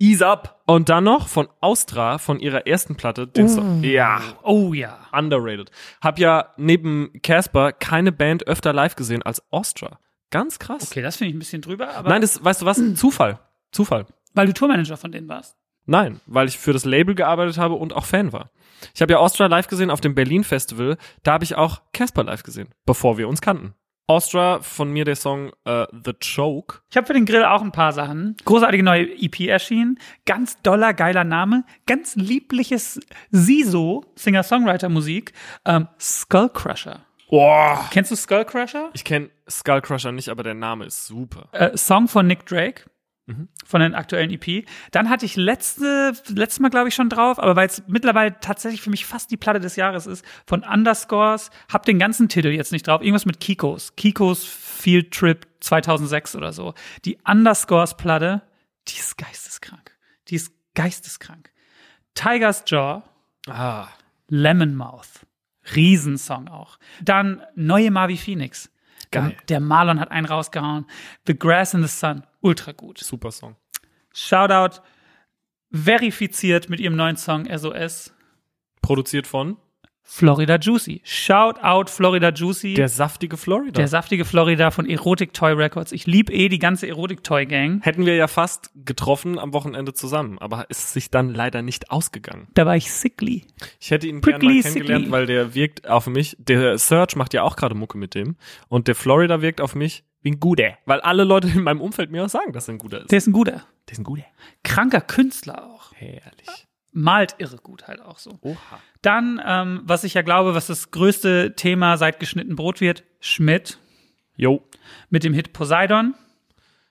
Ease Up. Und dann noch von Austra, von ihrer ersten Platte, den Song. Ja, Oh ja. underrated. Hab ja neben Casper keine Band öfter live gesehen als Austra. Ganz krass. Okay, das finde ich ein bisschen drüber, aber Nein, das, weißt du was? Zufall. Zufall. weil du Tourmanager von denen warst. Nein, weil ich für das Label gearbeitet habe und auch Fan war. Ich habe ja Austra live gesehen auf dem Berlin Festival. Da habe ich auch Casper live gesehen, bevor wir uns kannten. Austra, von mir der Song äh, The Choke. Ich habe für den Grill auch ein paar Sachen. Großartige neue EP erschienen. Ganz doller, geiler Name. Ganz liebliches Siso, Singer-Songwriter-Musik. Ähm, Skullcrusher. Boah. Kennst du Skullcrusher? Ich kenne Skullcrusher nicht, aber der Name ist super. Äh, Song von Nick Drake. Von den aktuellen EP. Dann hatte ich letzte, letztes Mal, glaube ich, schon drauf, aber weil es mittlerweile tatsächlich für mich fast die Platte des Jahres ist, von Underscores, hab den ganzen Titel jetzt nicht drauf, irgendwas mit Kikos. Kikos Field Trip 2006 oder so. Die Underscores-Platte, die ist geisteskrank. Die ist geisteskrank. Tiger's Jaw, Ah. Lemon Mouth. Riesensong auch. Dann neue Marvi Phoenix. Geil. Der, der Marlon hat einen rausgehauen. The Grass in the Sun. Ultra gut. Super Song. Shoutout verifiziert mit ihrem neuen Song SOS. Produziert von Florida Juicy. Shoutout Florida Juicy. der saftige Florida. der saftige Florida von Erotic Toy Records. Ich lieb eh die ganze Erotic Toy Gang. Hätten wir ja fast getroffen am Wochenende zusammen, aber ist sich dann leider nicht ausgegangen. Da war ich sickly. Ich hätte ihn gerne Prickly mal kennengelernt, sickly. weil der wirkt auf mich, der Search macht ja auch gerade Mucke mit dem und der Florida wirkt auf mich wie ein Guter, weil alle Leute in meinem Umfeld mir auch sagen, dass er ein Guter ist. Der ist ein guter. Der ist ein Guter. Kranker Künstler auch. Herrlich. Malt irre gut halt auch so. Oha. Dann, ähm, was ich ja glaube, was das größte Thema seit geschnitten Brot wird, Schmidt Jo, mit dem Hit Poseidon.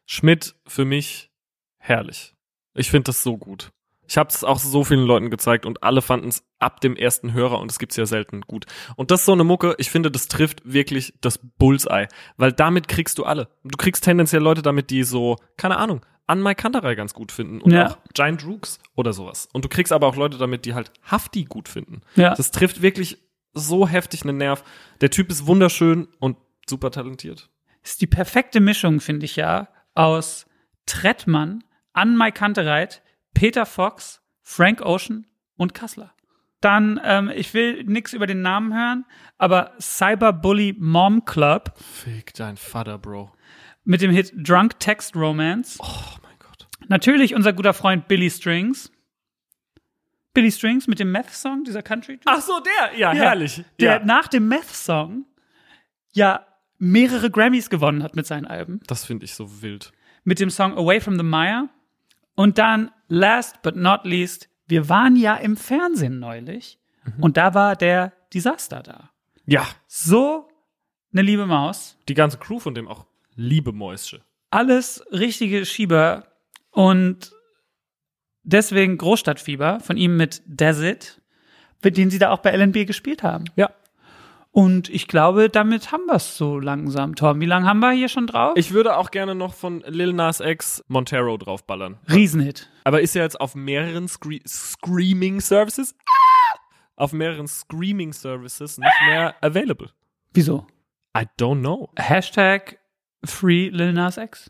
Schmidt für mich herrlich. Ich finde das so gut. Ich habe es auch so vielen Leuten gezeigt und alle fanden es ab dem ersten Hörer und es gibt's ja selten gut. Und das ist so eine Mucke, ich finde, das trifft wirklich das Bullseye, weil damit kriegst du alle. Du kriegst tendenziell Leute damit, die so, keine Ahnung, an Mike Kanterei ganz gut finden und Ja. auch Giant Rooks oder sowas. Und du kriegst aber auch Leute damit, die halt Hafti gut finden. Ja. Das trifft wirklich so heftig einen Nerv. Der Typ ist wunderschön und super talentiert. ist die perfekte Mischung, finde ich ja, aus Trettmann, Ann-Mai Kantereit, Peter Fox, Frank Ocean und Kassler. Dann, ähm, ich will nichts über den Namen hören, aber Cyberbully Mom Club Fick dein Vater, Bro. Mit dem Hit Drunk Text Romance. Oh mein Gott. Natürlich unser guter Freund Billy Strings. Billy Strings mit dem Meth-Song, dieser country Ach so, der, ja, Ja, herrlich. Der ja. nach dem Meth-Song ja mehrere Grammys gewonnen hat mit seinen Alben. Das finde ich so wild. mit dem Song Away from the Mire. Und dann, last but not least, wir waren ja im Fernsehen neulich und da war der Desaster da. Ja, So eine liebe Maus, die ganze Crew von dem auch liebe Mäusche. alles richtige Schieber und deswegen Großstadtfieber von ihm mit Desert, mit den sie da auch bei LNB gespielt haben. Ja. Und ich glaube, damit haben wir es so langsam. Tom, wie lange haben wir hier schon drauf? Ich würde auch gerne noch von Lil Nas X Montero draufballern. Riesenhit. Aber ist ja jetzt auf mehreren Scre Screaming Services, ah! auf mehreren Screaming Services nicht mehr available. Wieso? I don't know. Hashtag Free Lil Nas X.